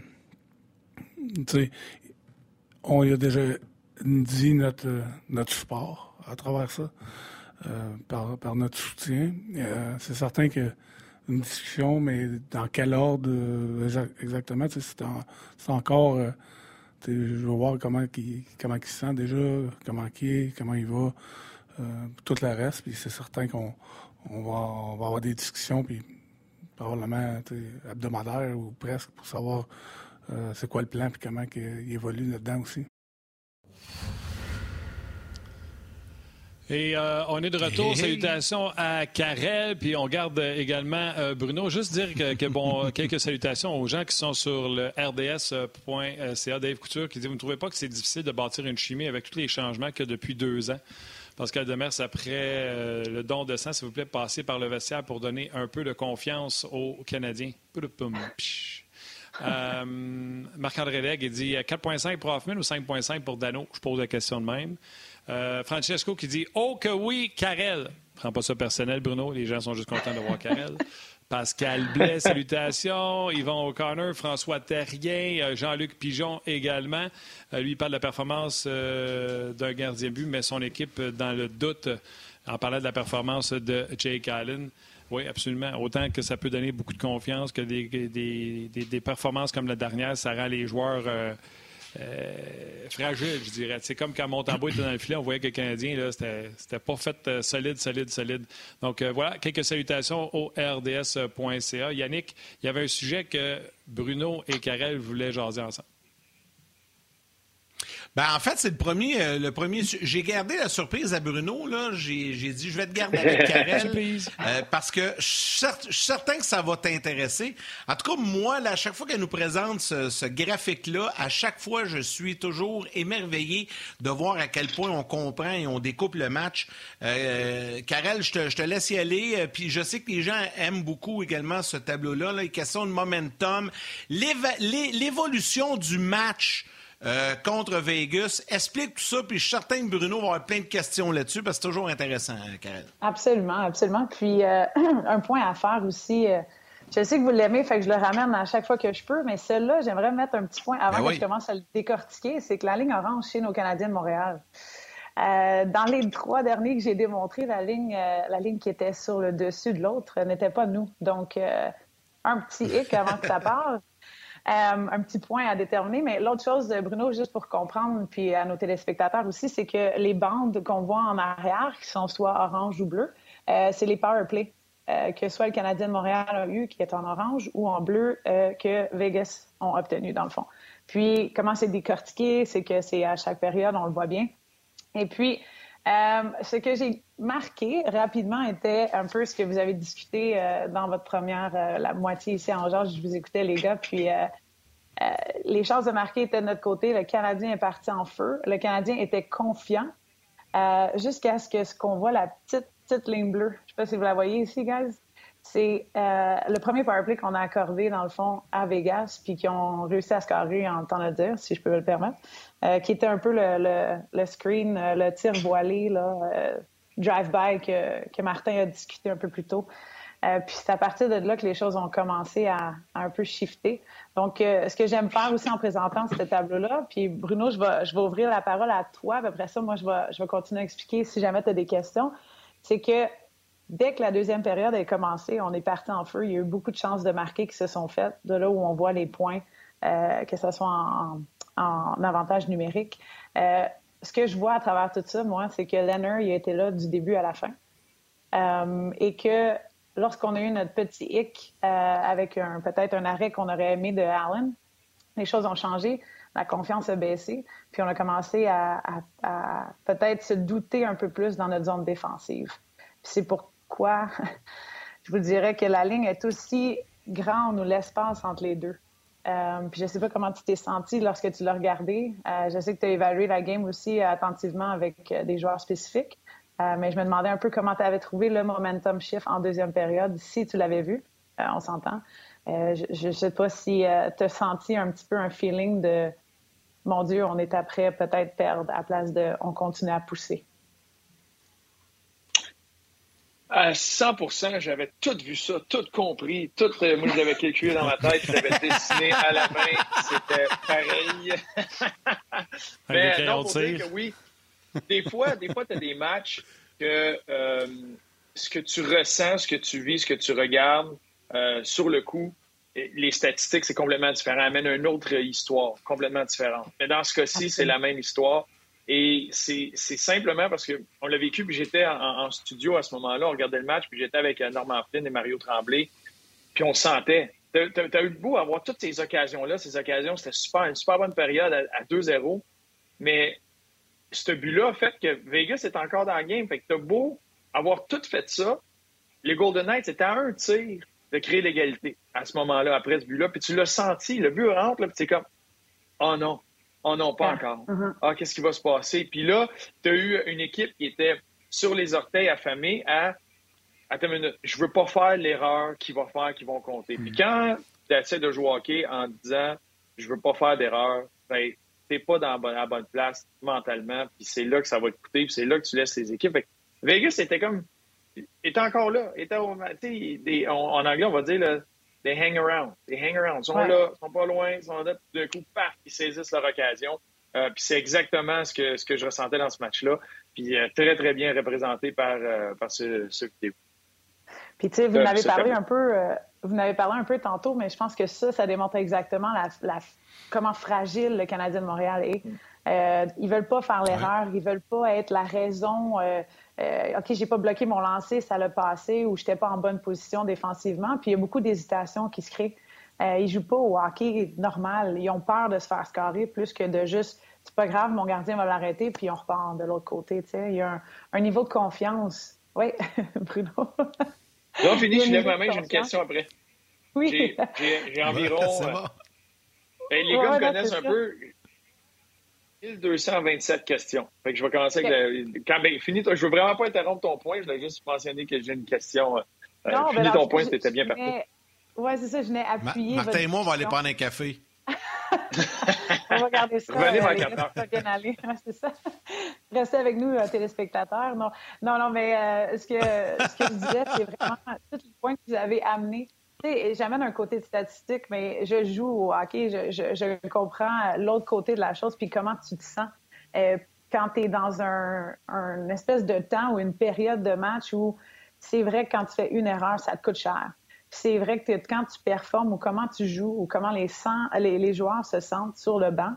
on y a déjà dit notre, notre support à travers ça. Euh, par, notre soutien. Euh, c'est certain que une discussion, mais dans quel ordre euh, exactement, c'est, encore. je veux voir comment il, comment il se sent déjà, comment il est, comment il va, tout le reste. Puis c'est certain qu'on on va, va avoir des discussions, puis probablement hebdomadaires ou presque, pour savoir c'est quoi le plan, puis comment il évolue là-dedans aussi. Et euh, on est de retour. Salutations à Karel, puis on garde également euh, Bruno. Juste dire que, bon, quelques salutations aux gens qui sont sur le rds.ca. Dave Couture qui dit Vous ne trouvez pas que c'est difficile de bâtir une chimie avec tous les changements a depuis deux ans? Pascal Demers, après euh, le don de sang, s'il vous plaît, passez par le vestiaire pour donner un peu de confiance aux Canadiens. Marc-André Legge, il dit 4,5 pour Hoffman ou 5,5 pour Dano? Je pose la question de même. Euh, Francesco qui dit Oh que oui, Karel. Prends pas ça personnel, Bruno. Les gens sont juste contents de voir Karel. Pascal Blais, salutations. Yvon O'Connor, François Terrien, euh, Jean-Luc Pigeon également. Euh, lui, il parle de la performance euh, d'un gardien but, mais son équipe dans le doute en parlant de la performance de Jake Allen. Oui, absolument. Autant que ça peut donner beaucoup de confiance que des, des, performances comme la dernière, ça rend les joueurs euh, fragile, je dirais. C'est comme quand Montembeau était dans le filet, on voyait que le Canadien, là, c'était, pas fait euh, solide, solide, solide. Donc euh, voilà, quelques salutations au rds.ca. Yannick, il y avait un sujet que Bruno et Karel voulaient jaser ensemble. Ben, en fait, c'est le premier. Euh, le premier. J'ai gardé la surprise à Bruno. Là. J'ai, dit, je vais te garder avec Karel. euh, parce que je suis certain que ça va t'intéresser. En tout cas, moi, là, à chaque fois qu'elle nous présente ce, graphique-là, à chaque fois, je suis toujours émerveillé de voir à quel point on comprend et on découpe le match. Euh, Karel, je te, je te, laisse y aller. Euh, puis je sais que les gens aiment beaucoup également ce tableau-là. Là, les questions de momentum. l'évolution du match. Euh, contre Vegas. Explique tout ça, puis je suis certain que Bruno va avoir plein de questions là-dessus, parce que c'est toujours intéressant, hein, Karel. Absolument, absolument. Puis euh, un point à faire aussi. Euh, je sais que vous l'aimez, fait que je le ramène à chaque fois que je peux, mais celui-là, j'aimerais mettre un petit point avant ben que je commence à le décortiquer, c'est que la ligne orange chez nos Canadiens de Montréal. dans les trois derniers que j'ai démontrés, la ligne, la ligne qui était sur le dessus de l'autre n'était pas nous. Donc, un petit hic avant que ça parte. Euh, un petit point à déterminer. Mais l'autre chose, Bruno, juste pour comprendre, puis à nos téléspectateurs aussi, c'est que les bandes qu'on voit en arrière, qui sont soit orange ou bleu, euh, c'est les power play. Euh, que soit le Canadien de Montréal a eu, qui est en orange, ou en bleu, que Vegas ont obtenu, dans le fond. Puis, comment c'est décortiqué, c'est que c'est à chaque période, on le voit bien. Et puis, ce que j'ai marqué rapidement était un peu ce que vous avez discuté dans votre première, la moitié ici en genre. Je vous écoutais, les gars, puis euh, les chances de marquer étaient de notre côté. Le Canadien est parti en feu. Le Canadien était confiant euh, jusqu'à ce que ce qu'on voit la petite petite ligne bleue. Je ne sais pas si vous la voyez ici, guys. C'est euh, le premier powerplay qu'on a accordé, dans le fond, à Vegas, puis qui ont réussi à scorer en temps de dire, si je peux me le permettre, qui était un peu le, screen, le tir voilé, drive-by que, Martin a discuté un peu plus tôt. Euh, puis c'est à partir de là que les choses ont commencé à, un peu shifter. Donc, euh, ce que j'aime faire aussi en présentant ce tableau-là, puis Bruno, je vais, je vais ouvrir la parole à toi, puis après ça, moi, je vais, je vais continuer à expliquer si jamais tu as des questions. C'est que dès que la deuxième période a commencé, on est parti en feu. Il y a eu beaucoup de chances de marquer qui se sont faites, de là où on voit les points, euh, que ce soit en, avantage numérique. ce que je vois à travers tout ça, moi, c'est que Leonard, il a été là du début à la fin. et que lorsqu'on a eu notre petit hic euh, avec peut-être un arrêt qu'on aurait aimé de Allen, les choses ont changé, la confiance a baissé, puis on a commencé à, peut-être se douter un peu plus dans notre zone défensive. c'est pourquoi je vous dirais que la ligne est aussi grande ou l'espace entre les deux. Euh, puis je sais pas comment tu t'es senti lorsque tu l'as regardé. Euh, je sais que tu as évalué la game aussi attentivement avec des joueurs spécifiques. Euh, mais je me demandais un peu comment tu avais trouvé le momentum shift en deuxième période, si tu l'avais vu, euh, on s'entend. Euh, je ne sais pas si tu as senti un petit peu un feeling de mon Dieu, on est après peut-être perdre à place de on continue à pousser. À 100% j'avais tout vu ça, tout compris, tout, moi je l'avais calculé dans ma tête, je l'avais dessiné à la main, c'était pareil. Mais non, pour dire que oui, des fois, des fois, tu as des matchs que euh, ce que tu ressens, ce que tu vis, ce que tu regardes euh, sur le coup, les statistiques, c'est complètement différent, amène une autre histoire, complètement différente. Mais dans ce cas-ci, c'est la même histoire. Et c'est simplement parce qu'on l'a vécu, puis j'étais en, studio à ce moment-là, on regardait le match, puis j'étais avec euh, Norman Flynn et Mario Tremblay, puis on sentait. Tu as, eu le beau avoir toutes ces occasions-là. Ces occasions, c'était super, une super bonne période à, à 2-0. Mais ce but-là a fait que Vegas est encore dans le game. Fait que t'as beau avoir tout fait ça, les Golden Knights étaient à un tir de créer l'égalité à ce moment-là, après ce but-là. Puis tu l'as senti, le but rentre, là, puis c'est comme Oh non, oh non, pas encore. Uh-huh. Ah, qu'est-ce qui va se passer? Puis là, tu as eu une équipe qui était sur les orteils affamés à Attends une minute, je veux pas faire l'erreur qui va faire, qui vont compter. Puis mm. quand tu essaies de jouer au hockey en disant je veux pas faire d'erreur, ben, pas dans la bonne place mentalement, puis c'est là que ça va te coûter, puis c'est là que tu laisses tes équipes. Vegas, c'était comme est encore là. Est au, des, en anglais, on va dire des hang around. Des hang around. Ils sont là, ils sont pas loin, ils sont là, d'un coup, paf, ils saisissent leur occasion. Euh, puis c'est exactement ce que, ce que je ressentais dans ce match-là. Puis euh, très, très bien représenté par, euh, par ce, ce vidéo. Puis tu sais, vous n'avez parlé un peu, vous n'avez parlé un peu tantôt, mais je pense que ça, ça démontre exactement la, comment fragile le Canadien de Montréal est. Mm. Euh, ils veulent pas faire l'erreur, ils veulent pas être la raison. Euh, euh, OK, j'ai pas bloqué mon lancer, ça l'a passé, ou j'étais pas en bonne position défensivement. Puis il y a beaucoup d'hésitations qui se créent. Euh, ils jouent pas au hockey normal. Ils ont peur de se faire scorer plus que de juste c'est pas grave, mon gardien va l'arrêter, puis on repart de l'autre côté. Il y a un, niveau de confiance. Oui, Bruno. Non, fini, je lève ma main, j'ai une question après. Oui. J'ai environ. Ben, les gars me connaissent un peu. 1227 questions. Fait que je vais commencer avec le... Quand ben, fini, je veux vraiment pas interrompre ton point, je voulais juste mentionner que j'ai une question. Euh, non, fini ben ton point, c'était bien parti. Oui, c'est ça, je n'ai appuyé. Martin et moi, on va aller prendre un café. on va regarder ça. Venez euh, les bien aller. c'est ça. Restez avec nous, euh, téléspectateurs. Non, non, non mais euh, ce, que, ce que je disais, c'est vraiment tous les points que vous avez amenés j'amène un côté statistique, mais je joue au hockey, je, comprends l'autre côté de la chose, puis comment tu te sens euh, quand tu es dans un, espèce de temps ou une période de match où c'est vrai que quand tu fais une erreur, ça te coûte cher. C'est vrai que quand tu performes ou comment tu joues ou comment les, les, joueurs se sentent sur le banc,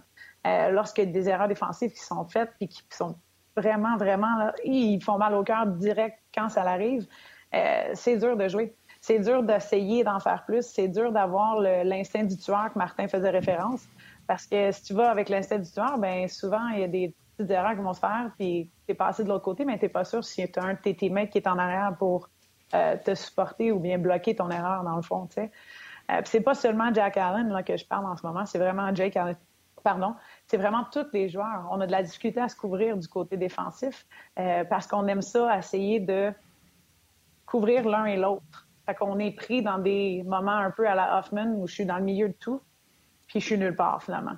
euh, lorsqu'il y a des erreurs défensives qui sont faites et qui sont vraiment, vraiment, là, ils font mal au cœur direct quand ça arrive, euh, c'est dur de jouer c'est dur d'essayer d'en faire plus. C'est dur d'avoir l'instinct du tueur que Martin faisait référence. Parce que si tu vas avec l'instinct du tueur, ben souvent, il y a des petites erreurs qui vont se faire, puis es passé de l'autre côté, mais t'es pas sûr si tu as un de tes teammates qui est en arrière pour euh, te supporter ou bien bloquer ton erreur, dans le fond. Euh, c'est pas seulement Jack Allen là, que je parle en ce moment, c'est vraiment Jake Allen. Pardon, c'est vraiment tous les joueurs. On a de la difficulté à se couvrir du côté défensif euh, parce qu'on aime ça, essayer de couvrir l'un et l'autre. Fait qu'on est pris dans des moments un peu à la Hoffman où je suis dans le milieu de tout, puis je suis nulle part finalement.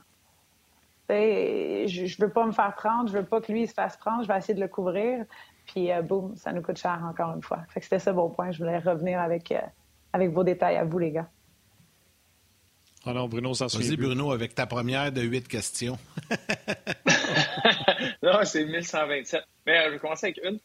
je, je veux pas me faire prendre, je veux pas que lui se fasse prendre, je vais essayer de le couvrir, puis euh, boum, ça nous coûte cher encore une fois. Fait que c'était ça bon point. Je voulais revenir avec, euh, avec vos détails à vous, les gars. Oh non, Bruno, ça se Vas-y, Bruno, avec ta première de huit questions. non, c'est 1127. Mais euh, je vais commencer avec une.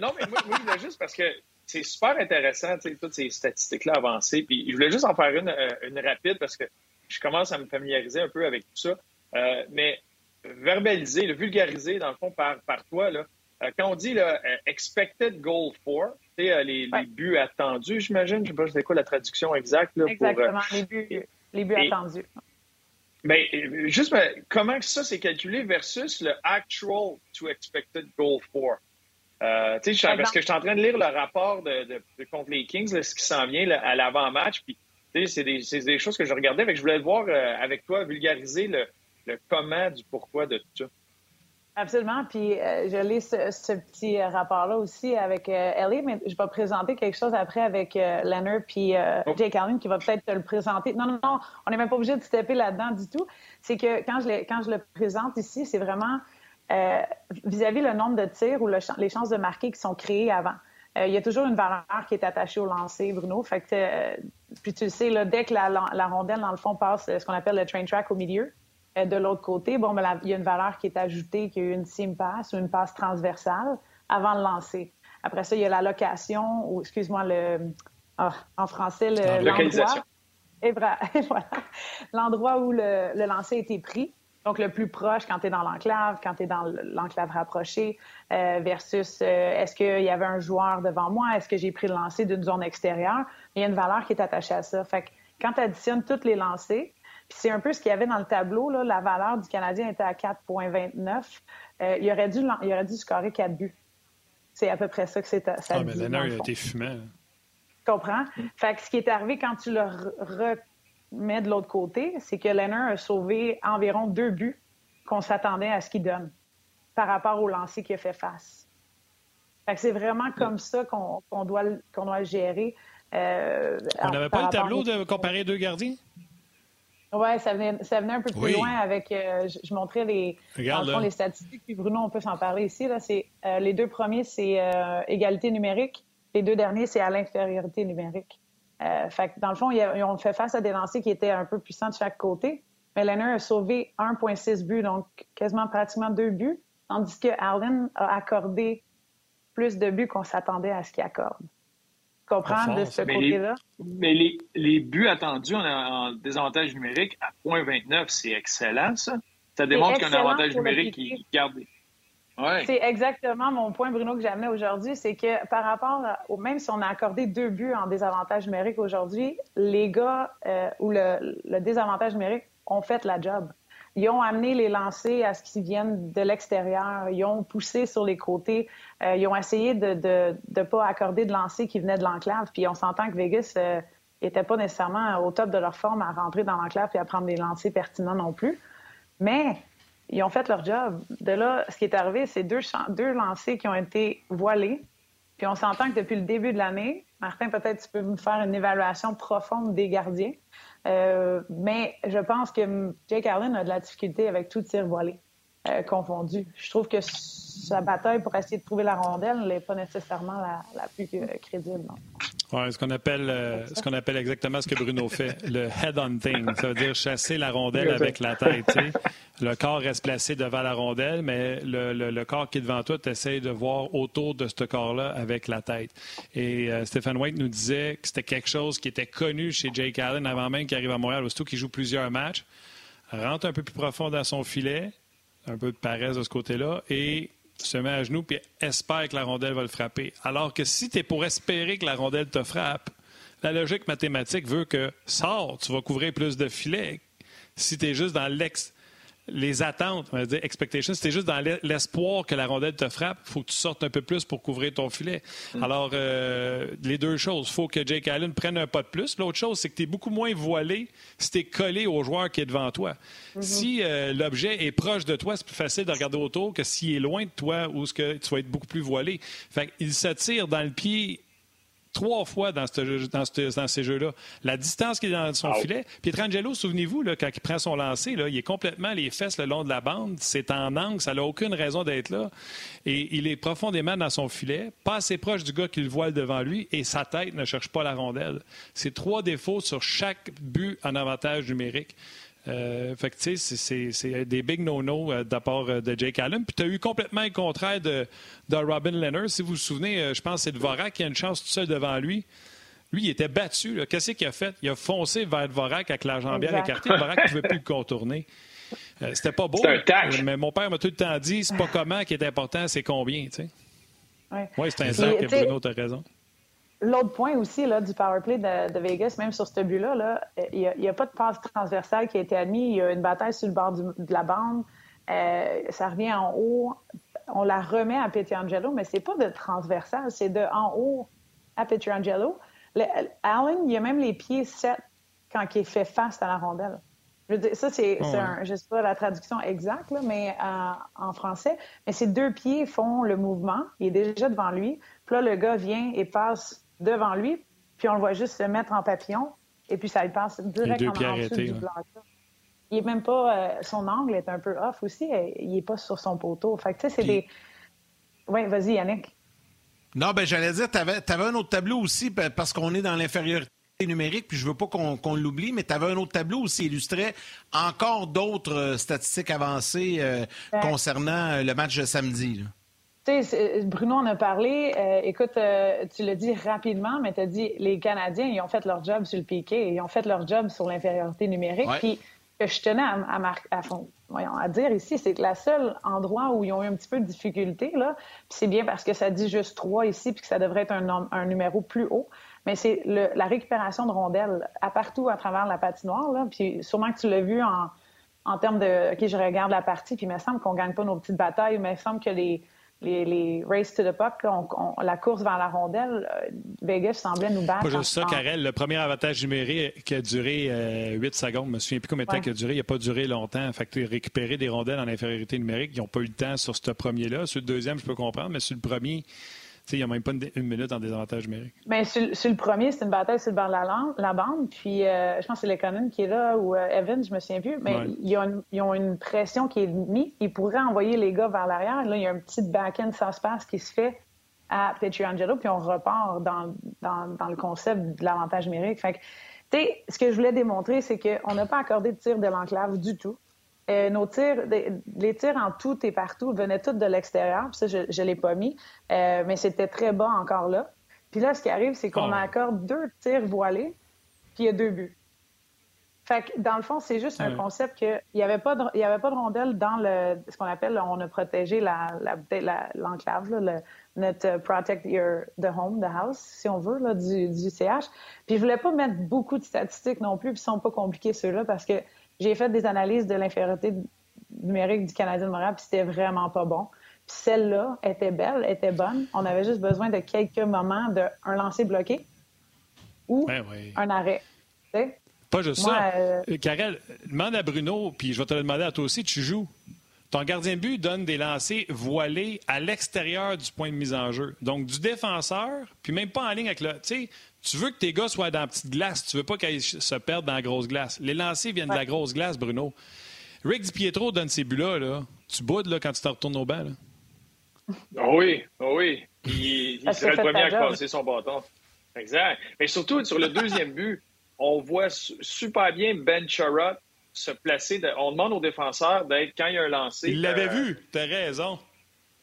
non, mais moi, moi juste parce que c'est super intéressant, toutes ces statistiques-là avancées. Puis je voulais juste en faire une, euh, une, rapide parce que je commence à me familiariser un peu avec tout ça. Euh, mais verbaliser, le vulgariser, dans le fond, par, par toi, là, euh, quand on dit là, expected goal for, les, les, buts attendus, j'imagine, je ne sais pas c'est quoi la traduction exacte. Là, Exactement, les buts, les buts attendus. Mais ben, juste, ben, comment ça c'est calculé versus le actual to expected goal for? Euh, parce que je suis en train de lire le rapport de, contre les Kings, ce qui s'en vient à l'avant-match. Puis, c'est des, des, choses que je regardais. mais je voulais voir euh, avec toi, vulgariser le, comment du pourquoi de tout ça. Absolument. Puis euh, je lis ce, petit rapport-là aussi avec Ellie, mais je vais présenter quelque chose après avec Leonard puis Jake Allen qui va peut-être te le présenter. Non, non, non, on n'est même pas obligé de se là-dedans du tout. C'est que quand je, quand je le présente ici, c'est vraiment euh, vis-à-vis le nombre de tirs ou les chances de marquer qui sont créées avant. Euh, il y a toujours une valeur qui est attachée au lancer, Bruno. Fait que, euh, puis tu le sais, là, dès que la, rondelle, dans le fond, passe ce qu'on appelle le train track au milieu, de l'autre côté, bon, ben, il y a une valeur qui est ajoutée, qui est une sim passe ou une passe transversale avant le lancer. Après ça, il y a la location, ou excuse-moi, le, ah, en français, l'endroit. Et voilà, l'endroit où le, le lancer a été pris. Donc, le plus proche quand tu es dans l'enclave, quand tu es dans l'enclave rapprochée, euh, versus euh, est-ce qu'il y avait un joueur devant moi, est-ce que j'ai pris le lancer d'une zone extérieure? Il y a une valeur qui est attachée à ça. Fait que quand tu additionnes toutes les lancers, puis c'est un peu ce qu'il y avait dans le tableau, là, la valeur du Canadien était à 4,29. Euh, il, aurait dû, il aurait dû scorer 4 buts. C'est à peu près ça que c'est. Ça ah, mais Lennart, a été fumant. Tu comprends? Fait que ce qui est arrivé quand tu le re mais de l'autre côté, c'est que Leonard a sauvé environ deux buts qu'on s'attendait à ce qu'il donne par rapport au lancer qu'il a fait face. c'est vraiment comme ça qu'on doit, qu'on doit gérer. Euh, On n'avait pas le tableau de comparer deux gardiens? Oui, ça venait, ça venait un peu plus loin avec. Euh, je, montrais les, les statistiques, puis Bruno, on peut s'en parler ici. Là, euh, les deux premiers, c'est égalité numérique, Les deux derniers, c'est à l'infériorité numérique. Euh, fait dans le fond, ils ont fait face à des lancers qui étaient un peu puissants de chaque côté. Mais Leonard a sauvé 1,6 buts, donc quasiment pratiquement deux buts, tandis que Allen a accordé plus de buts qu'on s'attendait à ce qu'il accorde. Comprendre de ce côté-là? Mais les, buts attendus en, désavantage numérique à 0,29, c'est excellent, ça. Ça démontre qu'un avantage numérique qui garde. C'est exactement mon point, Bruno, que j'amenais aujourd'hui. C'est que par rapport, au, même si on a accordé deux buts en désavantage numérique aujourd'hui, les gars euh, ou le, désavantage numérique ont fait la job. Ils ont amené les lancers à ce qu'ils viennent de l'extérieur. Ils ont poussé sur les côtés. Euh, ils ont essayé de ne pas accorder de lancers qui venaient de l'enclave. Puis on s'entend que Vegas n'était euh, pas nécessairement au top de leur forme à rentrer dans l'enclave et à prendre des lancers pertinents non plus. Mais ils ont fait leur job. De là, ce qui est arrivé, c'est deux, deux lancers qui ont été voilés. Puis on s'entend que depuis le début de l'année, Martin, peut-être tu peux me faire une évaluation profonde des gardiens. Euh, mais je pense que Jake Allen a de la difficulté avec tout tir voilé euh. Je trouve que sa bataille pour essayer de trouver la rondelle n'est pas nécessairement la, plus crédible. Oui, ce qu'on appelle, euh, ce appelle exactement ce que Bruno fait, le head hunting. Ça veut dire chasser la rondelle avec la tête. Le corps reste placé devant la rondelle, mais le, corps qui est devant toi, tu de voir autour de ce corps-là avec la tête. Et euh, Stephen White nous disait que c'était quelque chose qui était connu chez Jake Allen avant même qu'il arrive à Montréal, aussitôt qu'il joue plusieurs matchs. Rentre un peu plus profond dans son filet, un peu de paresse de ce côté-là, et se met à genoux puis espère que la rondelle va le frapper. Alors que si tu es pour espérer que la rondelle te frappe, la logique mathématique veut que sors, tu vas couvrir plus de filets. Si tu es juste dans l'ex les attentes, on va dire expectations, c'était juste dans l'espoir que la rondelle te frappe, il faut que tu sortes un peu plus pour couvrir ton filet. Mm. Alors, euh, les deux choses, il faut que Jake Allen prenne un pas de plus. L'autre chose, c'est que tu es beaucoup moins voilé si tu es collé au joueur qui est devant toi. Mm-hmm. Si euh, l'objet est proche de toi, c'est plus facile de regarder autour que s'il est loin de toi ou que tu vas être beaucoup plus voilé. Fait il se tire dans le pied trois fois dans, dans, ces jeux-là. La distance qui est dans son filet. Pietrangelo, souvenez-vous, quand il prend son lancer, là, il est complètement les fesses le long de la bande. C'est en angle, ça n'a aucune raison d'être là. Et il est profondément dans son filet, pas assez proche du gars qui le voile devant lui, et sa tête ne cherche pas la rondelle. C'est trois défauts sur chaque but en avantage numérique. Euh, fait que, tu sais, c'est des big no-no euh, euh, de Jake Allen. Puis tu as eu complètement le contraire de, de Robin Leonard. Si vous vous souvenez, euh, je pense que c'est Dvorak qui a une chance tout seul devant lui. Lui, il était battu. Qu'est-ce qu'il a fait? Il a foncé vers Dvorak avec la jambière écartée. Dvorak ne pouvait plus le contourner. C'était pas beau. Mais mon père m'a tout le temps dit c'est pas comment qui est important, c'est combien. Tu sais. Oui, ouais, c'est un sac, Bruno, tu as raison. L'autre point aussi là, du power play de, Vegas, même sur ce but-là, il n'y a, pas de passe transversale qui a été admis. Il y a une bataille sur le bord de la bande. Euh, ça revient en haut. On la remet à Pietrangelo, mais c'est pas de transversal, c'est de en haut à Pietrangelo. Allen, il a même les pieds sept quand il fait face à la rondelle. Je veux dire, ça, c'est, oh, je sais pas la traduction exacte, mais euh, en français. Mais ces deux pieds font le mouvement. Il est déjà devant lui. Puis là, le gars vient et passe devant lui, puis on le voit juste se mettre en papillon, et puis ça lui passe directement en dessous du Il est même pas... Euh, son angle est un peu off aussi. Il est pas sur son poteau. Fait que, tu sais, c'est des... Oui, vas-y, Yannick. Non, ben j'allais dire, tu avais, un autre tableau aussi, parce qu'on est dans l'infériorité numérique, puis je veux pas qu'on l'oublie, mais tu avais un autre tableau aussi illustrait encore d'autres euh, statistiques avancées euh, concernant le match de samedi. Là. Bruno en a parlé. Euh, écoute, euh, tu l'as dit rapidement, mais tu as dit les Canadiens, ils ont fait leur job sur le piqué, ils ont fait leur job sur l'infériorité numérique. Puis, que je tenais à, à, voyons, à dire ici, c'est que la seule endroit où ils ont eu un petit peu de difficulté, là, c'est bien parce que ça dit juste trois ici, puis que ça devrait être un, un numéro plus haut, mais c'est la récupération de rondelles à partout à travers la patinoire. Là, puis sûrement que tu l'as vu en, en termes de, OK, je regarde la partie, puis il me semble qu'on gagne pas nos petites batailles, mais il me semble que les les, les, race to the puck, la course vers la rondelle, euh, Vegas semblait nous battre. Pas juste ça, Karel. Le premier avantage numérique qui a duré 8 euh, secondes, je me souviens plus combien de temps il a duré. Il n'a pas duré longtemps. Fait que récupérer des rondelles en infériorité numérique, ils n'ont pas eu le temps sur ce premier-là. Sur le deuxième, je peux comprendre, mais sur le premier, il n'y a même pas une, minute en désavantage numérique. Bien, sur, le premier, c'est une bataille sur le bord de la, bande. Puis, euh, je pense que c'est Lekonen qui est là ou euh, Evans, je me souviens plus. Mais ils, ont une, pression qui est mise. Ils pourraient envoyer les gars vers l'arrière. Là, il y a un petit back-end, ça se passe, qui se fait. à Pietrangelo, puis on repart dans, dans, le concept de l'avantage numérique. Fait que, ce que je voulais démontrer, c'est qu'on n'a pas accordé de tir de l'enclave du tout. Euh, nos tirs, les tirs en tout et partout venaient tous de l'extérieur. Ça, je ne l'ai pas mis, euh, mais c'était très bas encore là. Puis là, ce qui arrive, c'est qu'on ah accorde deux tirs voilés, puis il y a deux buts. Fait que, dans le fond, c'est juste un concept qu'il n'y avait, pas de, y avait pas de rondelle dans le, ce qu'on appelle, on a protégé l'enclave, la, notre euh, Protect Your, the Home, the House, si on veut, là, du, du CH. Puis je voulais pas mettre beaucoup de statistiques non plus, puis ils sont pas compliqués ceux-là, parce que j'ai fait des analyses de l'infériorité numérique du Canadien de Montréal, puis c'était vraiment pas bon. Puis celle-là était belle, était bonne. On avait juste besoin de quelques moments d'un lancer bloqué ou ben un arrêt. Pas juste ça. Euh... Karel, demande à Bruno, puis je vais te le demander à toi aussi, tu joues. Ton gardien de but donne des lancers voilés à l'extérieur du point de mise en jeu. Donc, du défenseur, puis même pas en ligne avec le. Tu sais, tu veux que tes gars soient dans la petite glace. Tu veux pas qu'ils se perdent dans la grosse glace. Les lancers viennent de la grosse glace, Bruno. Rick DiPietro donne ces buts-là. Là. Tu boudes là, quand tu te retournes au banc. Oh oui, oh oui. Il, il serait le premier à passer son bâton. Exact. Mais surtout, sur le deuxième but, on voit super bien Ben Charrot se placer. on demande aux défenseurs d'être, quand il y a un lancer... Il l'avait euh, vu, tu as raison.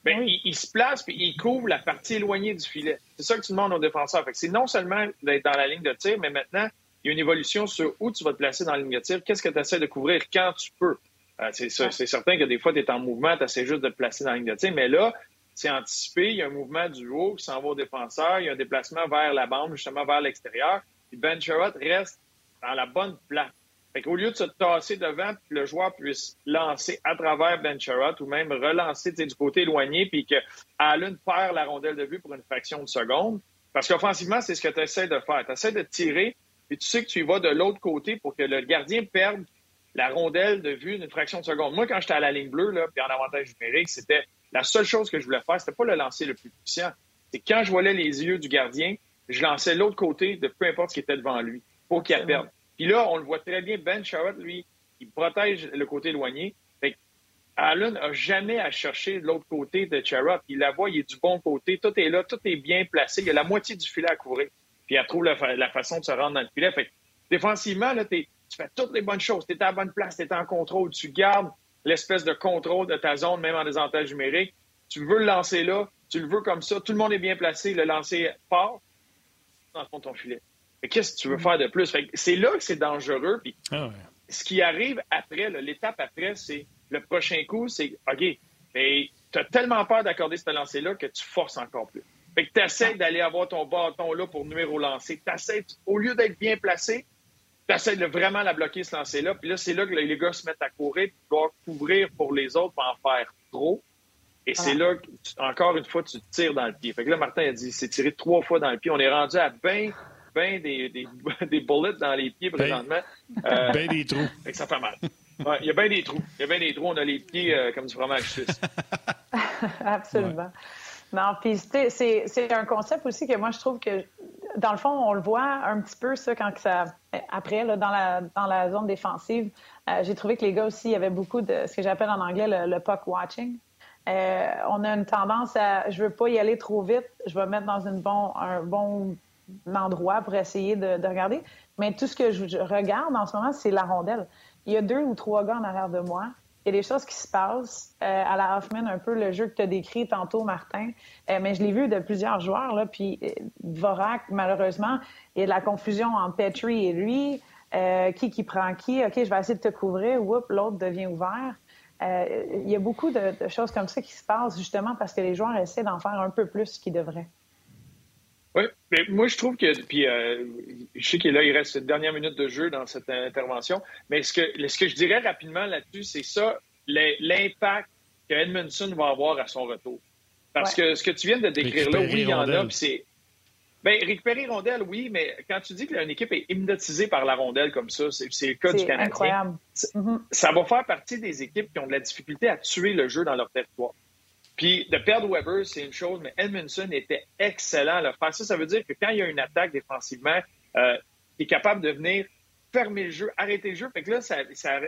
Ben, il, se place puis il couvre la partie éloignée du filet. C'est ça que tu demandes aux défenseurs. c'est non seulement d'être dans la ligne de tir, mais maintenant, il y a une évolution sur où tu vas te placer dans la ligne de tir. Qu'est-ce que tu essaies de couvrir quand tu peux? Euh, c'est, certain que des fois, tu es en mouvement, tu essaies juste de te placer dans la ligne de tir, mais là, c'est anticipé. Il y a un mouvement du haut qui s'en va au défenseur. Il y a un déplacement vers la bande, justement vers l'extérieur. Puis Ben Sherrod reste dans la bonne place. Au lieu de se tasser devant, que le joueur puisse lancer à travers Ben ou même relancer du côté éloigné, puis que Allen perd la rondelle de vue pour une fraction de seconde. Parce qu'offensivement, c'est ce que tu essaies de faire. Tu essaies de tirer, puis tu sais que tu y vas de l'autre côté pour que le gardien perde la rondelle de vue d'une fraction de seconde. Moi, quand j'étais à la ligne bleue, là, puis en avantage numérique, c'était la seule chose que je voulais faire, c'était pas le lancer le plus puissant. C'est quand je voyais les yeux du gardien, je lançais l'autre côté de peu importe ce qui était devant lui pour qu'il perde. Puis là, on le voit très bien, Ben Sherrod, lui, il protège le côté éloigné. Fait Allen n'a jamais à chercher l'autre côté de Sherrod. Il la voit, il est du bon côté, tout est là, tout est bien placé. Il y a la moitié du filet à couvrir. Puis elle trouve la, façon de se rendre dans le filet. Fait défensivement, là, tu fais toutes les bonnes choses. Tu es à la bonne place, tu es en contrôle, tu gardes l'espèce de contrôle de ta zone, même en désavantage numérique. Tu veux le lancer là, tu le veux comme ça, tout le monde est bien placé, le lancer part dans le de ton filet. Qu'est-ce que tu veux faire de plus? C'est là que c'est dangereux. Puis ah Ce qui arrive après, l'étape après, c'est le prochain coup, c'est OK, tu as tellement peur d'accorder ce lancer-là que tu forces encore plus. Fait que tu essaies d'aller avoir ton bâton là pour numéro au lancer. au lieu d'être bien placé, tu essaies de vraiment la bloquer, ce lancer-là. Puis là, c'est là que les gars se mettent à courir, tu dois couvrir pour les autres, pour en faire trop. Et c'est là que, encore une fois, tu tires dans le pied. Fait que là, Martin a dit, c'est tiré trois fois dans le pied. On est rendu à 20 bien des, des, des, bullets dans les pieds présentement. Ben, euh, des trous. ça fait mal. Il y a bien des trous. Il y a bien des trous. On a les pieds euh, comme du fromage suisse. Absolument. Non, puis c'est un concept aussi que moi, je trouve que, dans le fond, on le voit un petit peu, ça, quand ça. Après, là, dans, la, dans la zone défensive, euh, j'ai trouvé que les gars aussi, il y avait beaucoup de ce que j'appelle en anglais le, puck watching. on a une tendance à. Je veux pas y aller trop vite. Je vais mettre dans une bon, un bon endroit pour essayer de, regarder. Mais tout ce que je, regarde en ce moment, c'est la rondelle. Il y a deux ou trois gars en arrière de moi. Il y a des choses qui se passent. Euh, à la Hoffman, un peu le jeu que tu as décrit tantôt, Martin. Euh, mais je l'ai vu de plusieurs joueurs. Là, puis euh, Vorak, malheureusement, il y a de la confusion entre Petrie et lui. qui qui prend qui? OK, je vais essayer de te couvrir. Oups, l'autre devient ouvert. il y a beaucoup de, de, choses comme ça qui se passent justement parce que les joueurs essaient d'en faire un peu plus qu'ils devraient. Oui, mais moi je trouve que, puis euh, je sais qu'il là, il reste une dernière minute de jeu dans cette intervention, mais ce que, ce que je dirais rapidement là-dessus, c'est ça, l'impact que Edmondson va avoir à son retour. Parce que ce que tu viens de décrire là, oui, il y en a, puis c'est. Bien, récupérer rondelle, oui, mais quand tu dis qu'une équipe est hypnotisée par la rondelle comme ça, c'est le cas du Canadien. incroyable. Ça va faire partie des équipes qui ont de la difficulté à tuer le jeu dans leur territoire. Puis de perdre Weber, c'est une chose, mais Edmondson était excellent à le faire. Ça, ça veut dire que quand il y a une attaque défensivement, euh, il est capable de venir fermer le jeu, arrêter le jeu. Fait que là, ça,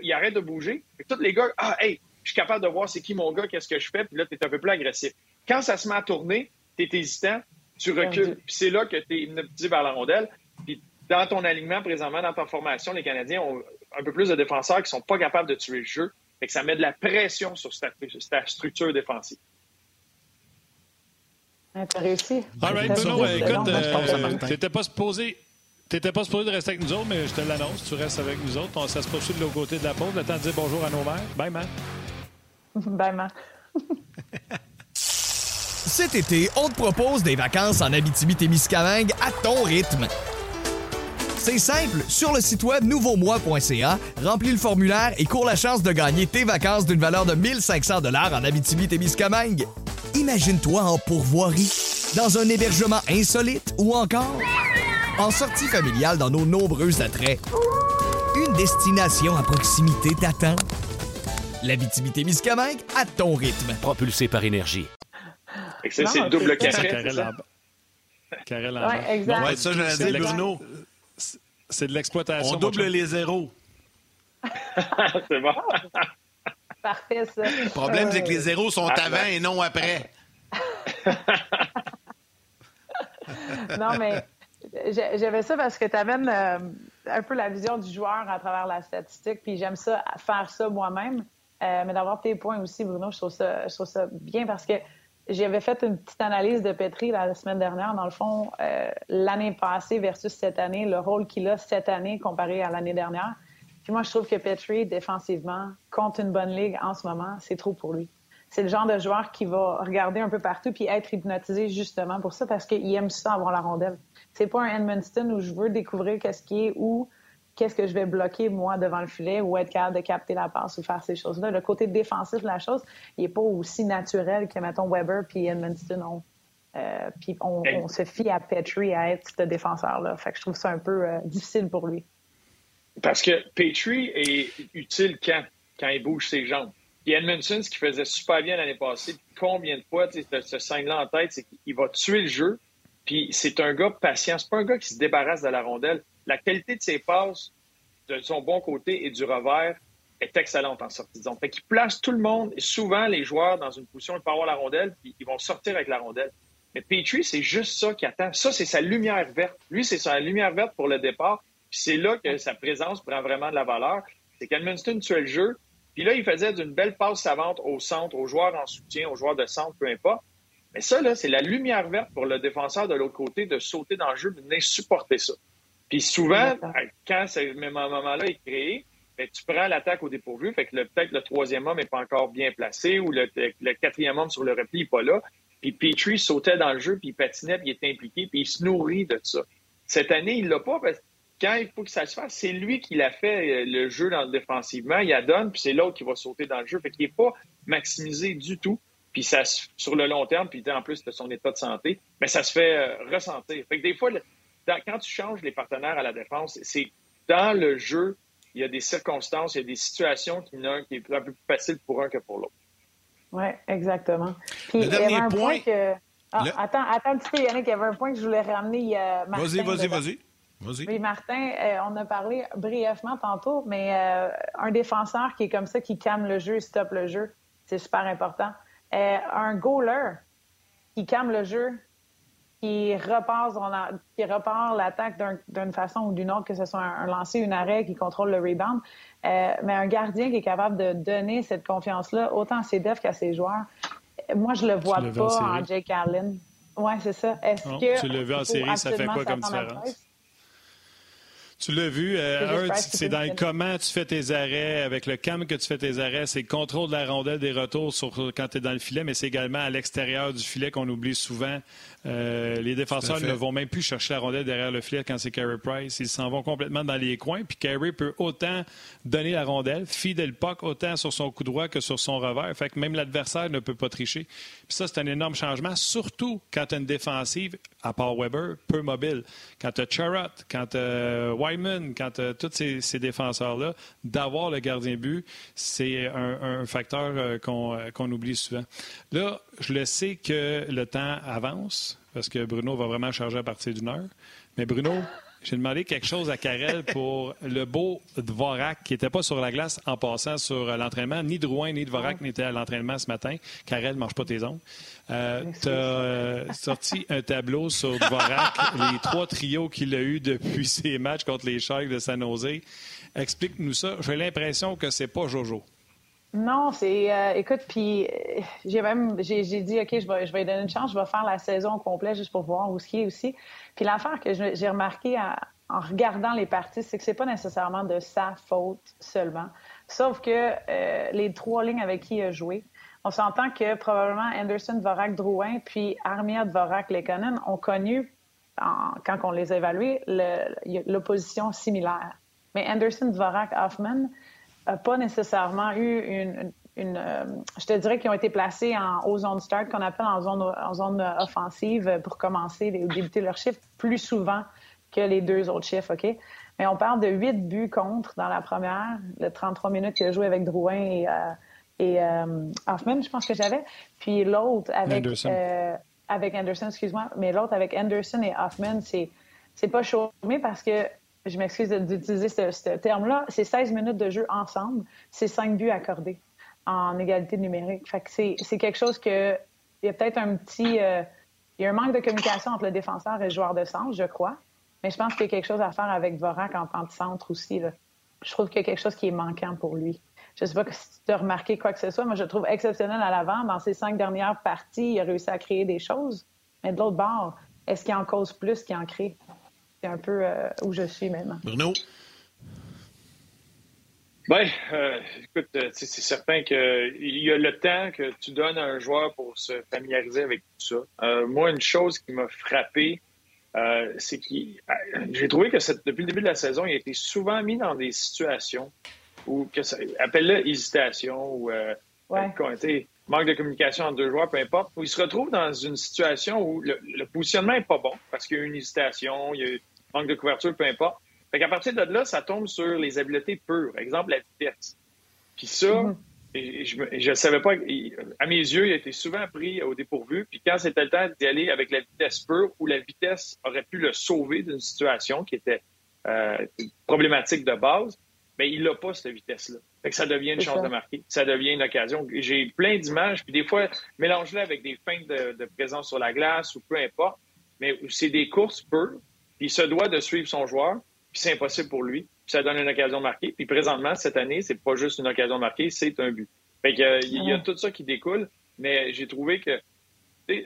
il arrête de bouger. Fait que tous les gars, ah, hey, je suis capable de voir c'est qui mon gars, qu'est-ce que je fais, puis là, tu es un peu plus agressif. Quand ça se met à tourner, tu es hésitant, tu recules. Puis c'est là que tu es hypnotisé vers la rondelle. Puis dans ton alignement présentement, dans ta formation, les Canadiens ont un peu plus de défenseurs qui sont pas capables de tuer le jeu. Fait que ça met de la pression sur ta, structure défensive. T'as réussi. All right, Bruno, écoute, euh, t'étais pas supposé... T'étais pas supposé de rester avec nous autres, mais je te l'annonce, tu restes avec nous autres. On, ça se poursuit de l'autre côté de la pause. Le temps de dire bonjour à nos mères. Bye, man. Bye, man. Cet été, on te propose des vacances en Abitibi-Témiscamingue à ton rythme. C'est simple, sur le site web nouveaumois.ca, remplis le formulaire et cours la chance de gagner tes vacances d'une valeur de 1500 dollars en Abitibi-Témiscamingue. Imagine-toi en pourvoirie, dans un hébergement insolite ou encore en sortie familiale dans nos nombreux attraits. Une destination à proximité t'attend. L'Abitibi-Témiscamingue à ton rythme. Propulsé par énergie. C'est le double carré. Carré Ouais, exact. Ouais, ça, j'allais dire, Bruno. C'est de l'exploitation. On double les zéros. c'est bon. Parfait, ça. Le problème, c'est que les zéros sont Ah, avant ben. et non après. non, mais j'ai- j'avais ça parce que tu amènes un peu la vision du joueur à travers la statistique, puis j'aime ça, faire ça moi-même. Euh, mais d'avoir tes points aussi, Bruno, je trouve ça, je trouve ça bien parce que j'avais fait une petite analyse de Petri la semaine dernière. Dans le fond, euh, l'année passée versus cette année, le rôle qu'il a cette année comparé à l'année dernière. Puis moi, je trouve que Petri, défensivement, contre une bonne ligue en ce moment, c'est trop pour lui. C'est le genre de joueur qui va regarder un peu partout puis être hypnotisé justement pour ça parce qu'il aime ça avoir la rondelle. C'est pas un Edmundston où je veux découvrir qu'est-ce qui est ou qu'est-ce que je vais bloquer moi devant le filet ou être capable de capter la passe ou faire ces choses-là. Le côté défensif de la chose, il est pas aussi naturel que mettons Weber puis Edmundston ont. Euh, puis on, on, se fie à Petrie à être ce défenseur-là. Fait que je trouve ça un peu euh, difficile pour lui. Parce que Petrie est utile quand? Quand il bouge ses jambes. Puis Edmondson, ce qu'il faisait super bien l'année passée, combien de fois, tu sais, ce signe-là en tête, c'est qu'il va tuer le jeu. Puis c'est un gars patient. C'est pas un gars qui se débarrasse de la rondelle. La qualité de ses passes, de son bon côté et du revers, est excellente en sortie de zone. Fait qu'il place tout le monde et souvent les joueurs dans une position de avoir la rondelle, puis ils vont sortir avec la rondelle. Mais Petrie, c'est juste ça qui attend. Ça, c'est sa lumière verte. Lui, c'est sa lumière verte pour le départ. Puis c'est là que sa présence prend vraiment de la valeur. C'est qu'Edmundston tuait le jeu. Puis là, il faisait d'une belle passe savante au centre, aux joueurs en soutien, aux joueurs de centre, peu importe. Mais ça, là, c'est la lumière verte pour le défenseur de l'autre côté de sauter dans le jeu, de venir supporter ça. Puis souvent, quand ce moment-là est créé, bien, tu prends l'attaque au dépourvu, fait que le- peut-être le troisième homme n'est pas encore bien placé ou le, le quatrième homme sur le repli n'est pas là. Puis Petrie sautait dans le jeu, puis il patinait, puis il était impliqué, puis il se nourrit de ça. Cette année, il l'a pas parce que quand il faut que ça se fasse, c'est lui qui l'a fait euh, le jeu dans le défensivement, il adonne, puis c'est l'autre qui va sauter dans le jeu. Fait qu'il n'est pas maximisé du tout. Puis ça, sur le long terme, puis en plus de son état de santé, mais ça se fait euh, ressentir. Fait que des fois, le- dans- quand tu changes les partenaires à la défense, c'est dans le jeu, il y a des circonstances, il y a des situations qui, n'ont- qui est un peu plus facile pour un que pour l'autre. Oui, exactement. Puis Le il y avait dernier un point- que. Ah, Le- attends, attends un petit peu, Yannick, il y avait un point que je voulais ramener. euh, Vas-y, vas-y, vas-y. Oui, Martin, euh, on a parlé brièvement tantôt, mais euh, un défenseur qui est comme ça, qui calme le jeu, stoppe le jeu, c'est super important. Euh, un goaler qui calme le jeu, qui repart, qui repart l'attaque d'un- d'une façon ou d'une autre, que ce soit un, un lancer, un arrêt, qui contrôle le rebound. Mais un gardien qui est capable de donner cette confiance-là, autant à ses devs qu'à ses joueurs, moi, je le vois pas en Jake Allen. Oui, c'est ça. Est-ce que tu l'as vu en série, ça fait quoi comme différence? Tu l'as vu, euh, C'est un, dans comment tu fais tes arrêts, avec le cam que tu fais tes arrêts, c'est le contrôle de la rondelle des retours sur, quand tu es dans le filet, mais c'est également à l'extérieur du filet qu'on oublie souvent. Euh, les défenseurs ne vont même plus chercher la rondelle derrière le filet quand c'est Carey Price. Ils s'en vont complètement dans les coins, puis Carey peut autant donner la rondelle, fider le puck autant sur son coup droit que sur son revers. Fait que même l'adversaire ne peut pas tricher. Puis ça, c'est un énorme changement, surtout quand tu as une défensive, à part Weber, peu mobile. Quand tu as Charrot, quand tu Wyman, quand tu tous ces, ces défenseurs-là, d'avoir le gardien but, c'est un, facteur euh, qu'on euh, qu'on oublie souvent. Là, je le sais que le temps avance, parce que Bruno va vraiment charger à partir d'une heure. Mais Bruno, J'ai demandé quelque chose à Karel pour le beau Dvorak qui n'était pas sur la glace en passant sur l'entraînement. Ni Drouin ni Dvorak oh. n'étaient à l'entraînement ce matin. Karel ne mange pas tes ongles. Euh, tu as euh, sorti un tableau sur Dvorak, les trois trios qu'il a eu depuis ses matchs contre les Sharks de San Jose. Explique-nous ça. J'ai l'impression que c'est pas Jojo. Non, c'est. Euh, écoute, puis j'ai même. J'ai dit, OK, je vais, je vais donner une chance, je vais faire la saison complète juste pour voir où ce qui est aussi. Puis l'affaire que j'ai remarqué en regardant les parties, c'est que c'est pas nécessairement de sa faute seulement. Sauf que euh, les trois lignes avec qui il a joué, on s'entend que probablement Anderson, Vorak, Drouin, puis Armia, Vorak, Lekonen ont connu, quand on les a évalués, l'opposition similaire. Mais Anderson, Vorak, Hoffman n'a pas nécessairement eu une, euh, je te dirais qu'ils ont été placés en haut zone start, qu'on appelle en zone, en zone offensive pour commencer ou débuter leur chiffre plus souvent que les deux autres chiffres, OK? Mais on parle de huit buts contre dans la première, le 33 minutes qu'il a joué avec Drouin et, euh, et euh, Hoffman, je pense que j'avais. Puis l'autre avec Anderson. avec Anderson, excuse-moi, mais l'autre avec Anderson et Hoffman, c'est c'est pas chômé parce que je m'excuse d'utiliser ce, terme-là, c'est 16 minutes de jeu ensemble, c'est cinq buts accordés en égalité numérique. Fait que c'est quelque chose que il y a peut-être un petit euh, il y a un manque de communication entre le défenseur et le joueur de centre, je crois. Mais je pense qu'il y a quelque chose à faire avec Vorak en tant que centre aussi. Je trouve qu'il y a quelque chose qui est manquant pour lui. Je ne sais pas si tu as remarqué quoi que ce soit. Moi, je le trouve exceptionnel à l'avant. Dans ses cinq dernières parties, il a réussi à créer des choses. Mais de l'autre bord, est-ce qu'il en cause plus qu'il en crée? C'est un peu euh, où je suis maintenant. Bruno? Oui, euh, écoute, euh, c'est certain qu'il y a le temps que tu donnes à un joueur pour se familiariser avec tout ça. Euh, moi, une chose qui m'a frappé, c'est que j'ai trouvé que depuis le début de la saison, il a été souvent mis dans des situations où, que ça, appelle-le hésitation ou ouais. Manque de communication entre deux joueurs, peu importe, où il se retrouve dans une situation où le, le positionnement n'est pas bon parce qu'il y a une hésitation, il y a manque de couverture, peu importe. Fait qu'à partir de là, ça tombe sur les habiletés pures. Exemple, la vitesse. Puis ça, mm-hmm. je ne savais pas, à mes yeux, il a été souvent pris au dépourvu. Puis quand c'était le temps d'y aller avec la vitesse pure, où la vitesse aurait pu le sauver d'une situation qui était euh, problématique de base, mais ben, il n'a pas cette vitesse-là. Fait que ça devient une chance de marquer. Ça devient une occasion. J'ai plein d'images, puis des fois, mélange-les avec des feintes de, de, présence sur la glace ou peu importe. Mais c'est des courses pures, puis il se doit de suivre son joueur puis c'est impossible pour lui. Puis ça donne une occasion de marquer. Puis présentement, cette année, c'est pas juste une occasion de marquer, c'est un but. Fait que, euh, il y a tout ça qui découle, mais j'ai trouvé que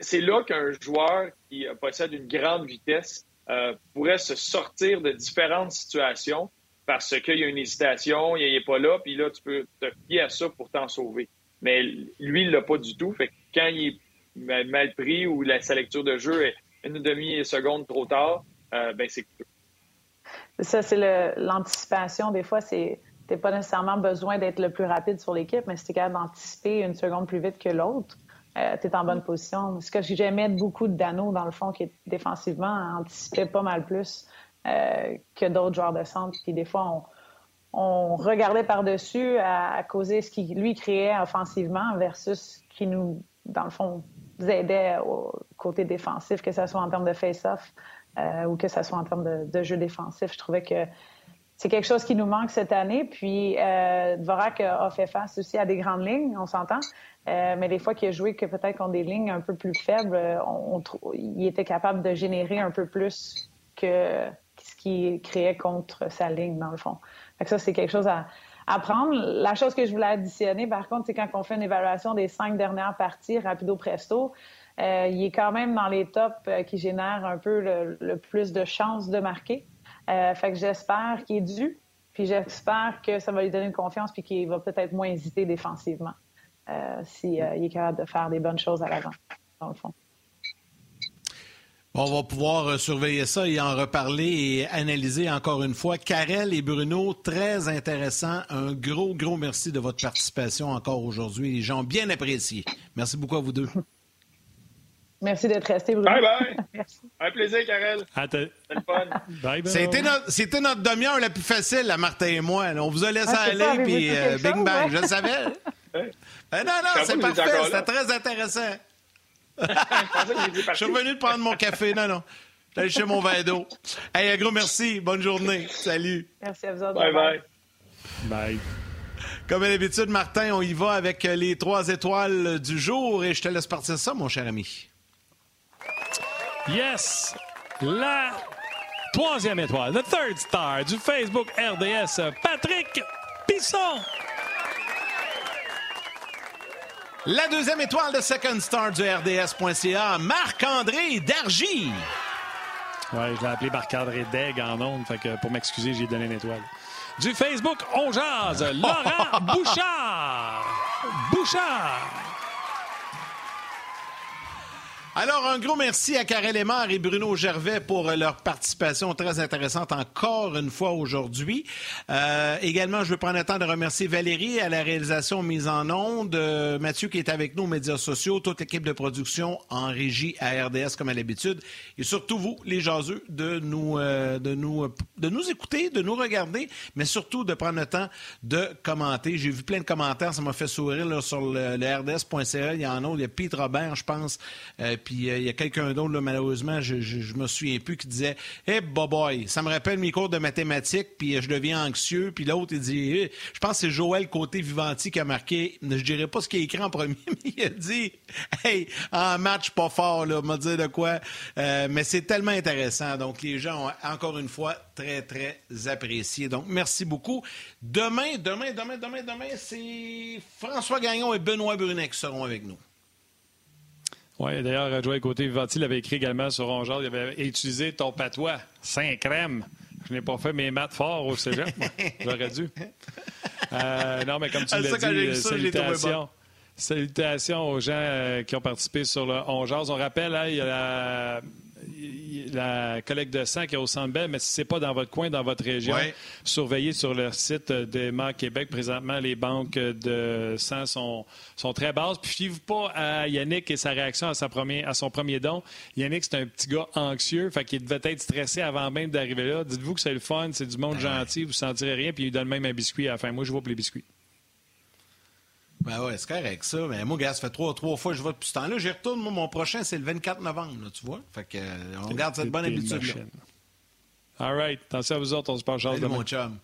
c'est là qu'un joueur qui possède une grande vitesse euh, pourrait se sortir de différentes situations parce qu'il y a une hésitation, il n'est pas là, puis là, tu peux te fier à ça pour t'en sauver. Mais lui, il l'a pas du tout. Fait que quand il est mal pris ou sa lecture de jeu est une demi-seconde trop tard, euh, ben c'est ça, c'est l'anticipation. Des fois, c'est n'as pas nécessairement besoin d'être le plus rapide sur l'équipe, mais si tu es capable d'anticiper une seconde plus vite que l'autre, euh, tu es en bonne position. Ce que j'aimais beaucoup de Dano, dans le fond, qui défensivement anticipait pas mal plus que d'autres joueurs de centre. Puis des fois, on, regardait par-dessus à, causer ce qui lui créait offensivement versus ce qui nous, dans le fond, aidait au côté défensif, que ce soit en termes de face-off, euh, ou que ce soit en termes de, jeu défensif. Je trouvais que c'est quelque chose qui nous manque cette année. Puis euh, Dvorak a fait face aussi à des grandes lignes, on s'entend. Euh, mais les fois qu'il a joué que peut-être qu'on des lignes un peu plus faibles, on, il était capable de générer un peu plus que ce qu'il créait contre sa ligne, dans le fond. Fait ça, c'est quelque chose à, apprendre. La chose que je voulais additionner, par contre, c'est quand on fait une évaluation des cinq dernières parties, rapido presto, euh, il est quand même dans les tops euh, qui génèrent un peu le, plus de chances de marquer. Euh, fait que j'espère qu'il est dû, puis j'espère que ça va lui donner une confiance, puis qu'il va peut-être moins hésiter défensivement s'il est capable de faire des bonnes choses à l'avant, dans le fond. On va pouvoir surveiller ça et en reparler et analyser encore une fois. Karel et Bruno, très intéressant. Un gros, gros merci de votre participation encore aujourd'hui. Les gens bien appréciés. Merci beaucoup à vous deux. Merci d'être resté, Bruno. Bye bye. Merci. Un plaisir, Karel. C'était le fun. Bye bye. C'était notre, c'était notre demi-heure la plus facile, la Martin et moi. On vous a laissé ah, aller, puis euh, bing bang. Je le savais. ben non, non, c'est parfait. C'était très intéressant. je suis revenu de prendre mon café. Non, non. Allez chez mon verre d'eau. Hey, un gros merci. Bonne journée. Salut. Merci à vous autres. Bye bye. Bye. Comme à l'habitude, Martin, on y va avec les trois étoiles du jour et je te laisse partir ça, mon cher ami. Yes! La troisième étoile, the third star du Facebook RDS, Patrick Pisson. La deuxième étoile de Second Star du RDS.ca, Marc-André Dargy. Ouais, je l'ai appelé Marc-André Deg en ondes, fait que pour m'excuser, j'ai donné une étoile. Du Facebook, on jase, Laurent Bouchard. Bouchard. Alors, un gros merci à Karel Lemar et Bruno Gervais pour leur participation très intéressante encore une fois aujourd'hui. Euh, également, je veux prendre le temps de remercier Valérie à la réalisation mise en onde, euh, Mathieu qui est avec nous aux médias sociaux, toute l'équipe de production en régie à RDS comme à l'habitude, et surtout vous, les jaseux, de nous, euh, de nous, de nous écouter, de nous regarder, mais surtout de prendre le temps de commenter. J'ai vu plein de commentaires, ça m'a fait sourire là, sur le, le RDS.ca. Il y en a, il y a Pete Robert, je pense. Euh, puis euh, il y a quelqu'un d'autre, malheureusement, je, je, me souviens plus, qui disait Hey, boy, ça me rappelle mes cours de mathématiques, puis je deviens anxieux. Puis l'autre, il dit hey, Je pense que c'est Joël Côté Vivanti qui a marqué, je dirais pas ce qu'il a écrit en premier, mais il a dit Hey, en match pas fort, là, m'a dit de quoi. Euh, mais c'est tellement intéressant. Donc, les gens ont encore une fois très, très apprécié. Donc, merci beaucoup. Demain, demain, demain, demain, demain, c'est François Gagnon et Benoît Brunet qui seront avec nous. Oui, d'ailleurs, Joël Côté Vivanti l'avait écrit également sur Rongeard. Il avait utilisé ton patois, saint crème. Je n'ai pas fait mes maths forts au cégep. J'aurais dû. Euh, non, mais comme tu l'as dit, ça, salutations. Salutations aux gens euh, qui ont participé sur le Rongeard. On rappelle, hein, il y a la la collecte de sang qui est au Centre Bell, mais si ce n'est pas dans votre coin, dans votre région, ouais. surveillez sur le site de MAC Québec. Présentement, les banques de sang sont, sont très basses. Puis, fiez-vous pas à Yannick et sa réaction à, sa premier, à son premier don. Yannick, c'est un petit gars anxieux, fait qu'il devait être stressé avant même d'arriver là. Dites-vous que c'est le fun, c'est du monde gentil, vous ne sentirez rien, puis il donne même un biscuit à la fin. Moi, je vois pour les biscuits. Ben ouais, c'est correct ça. Mais moi, gars, ça fait trois, trois fois que je vais depuis ce temps-là. J'y retourne. Moi, mon prochain, c'est le 24 novembre, là, tu vois. Fait que, euh, on garde cette bonne habitude-là. All right. Attention à vous autres, on se parle Salut, mon chum.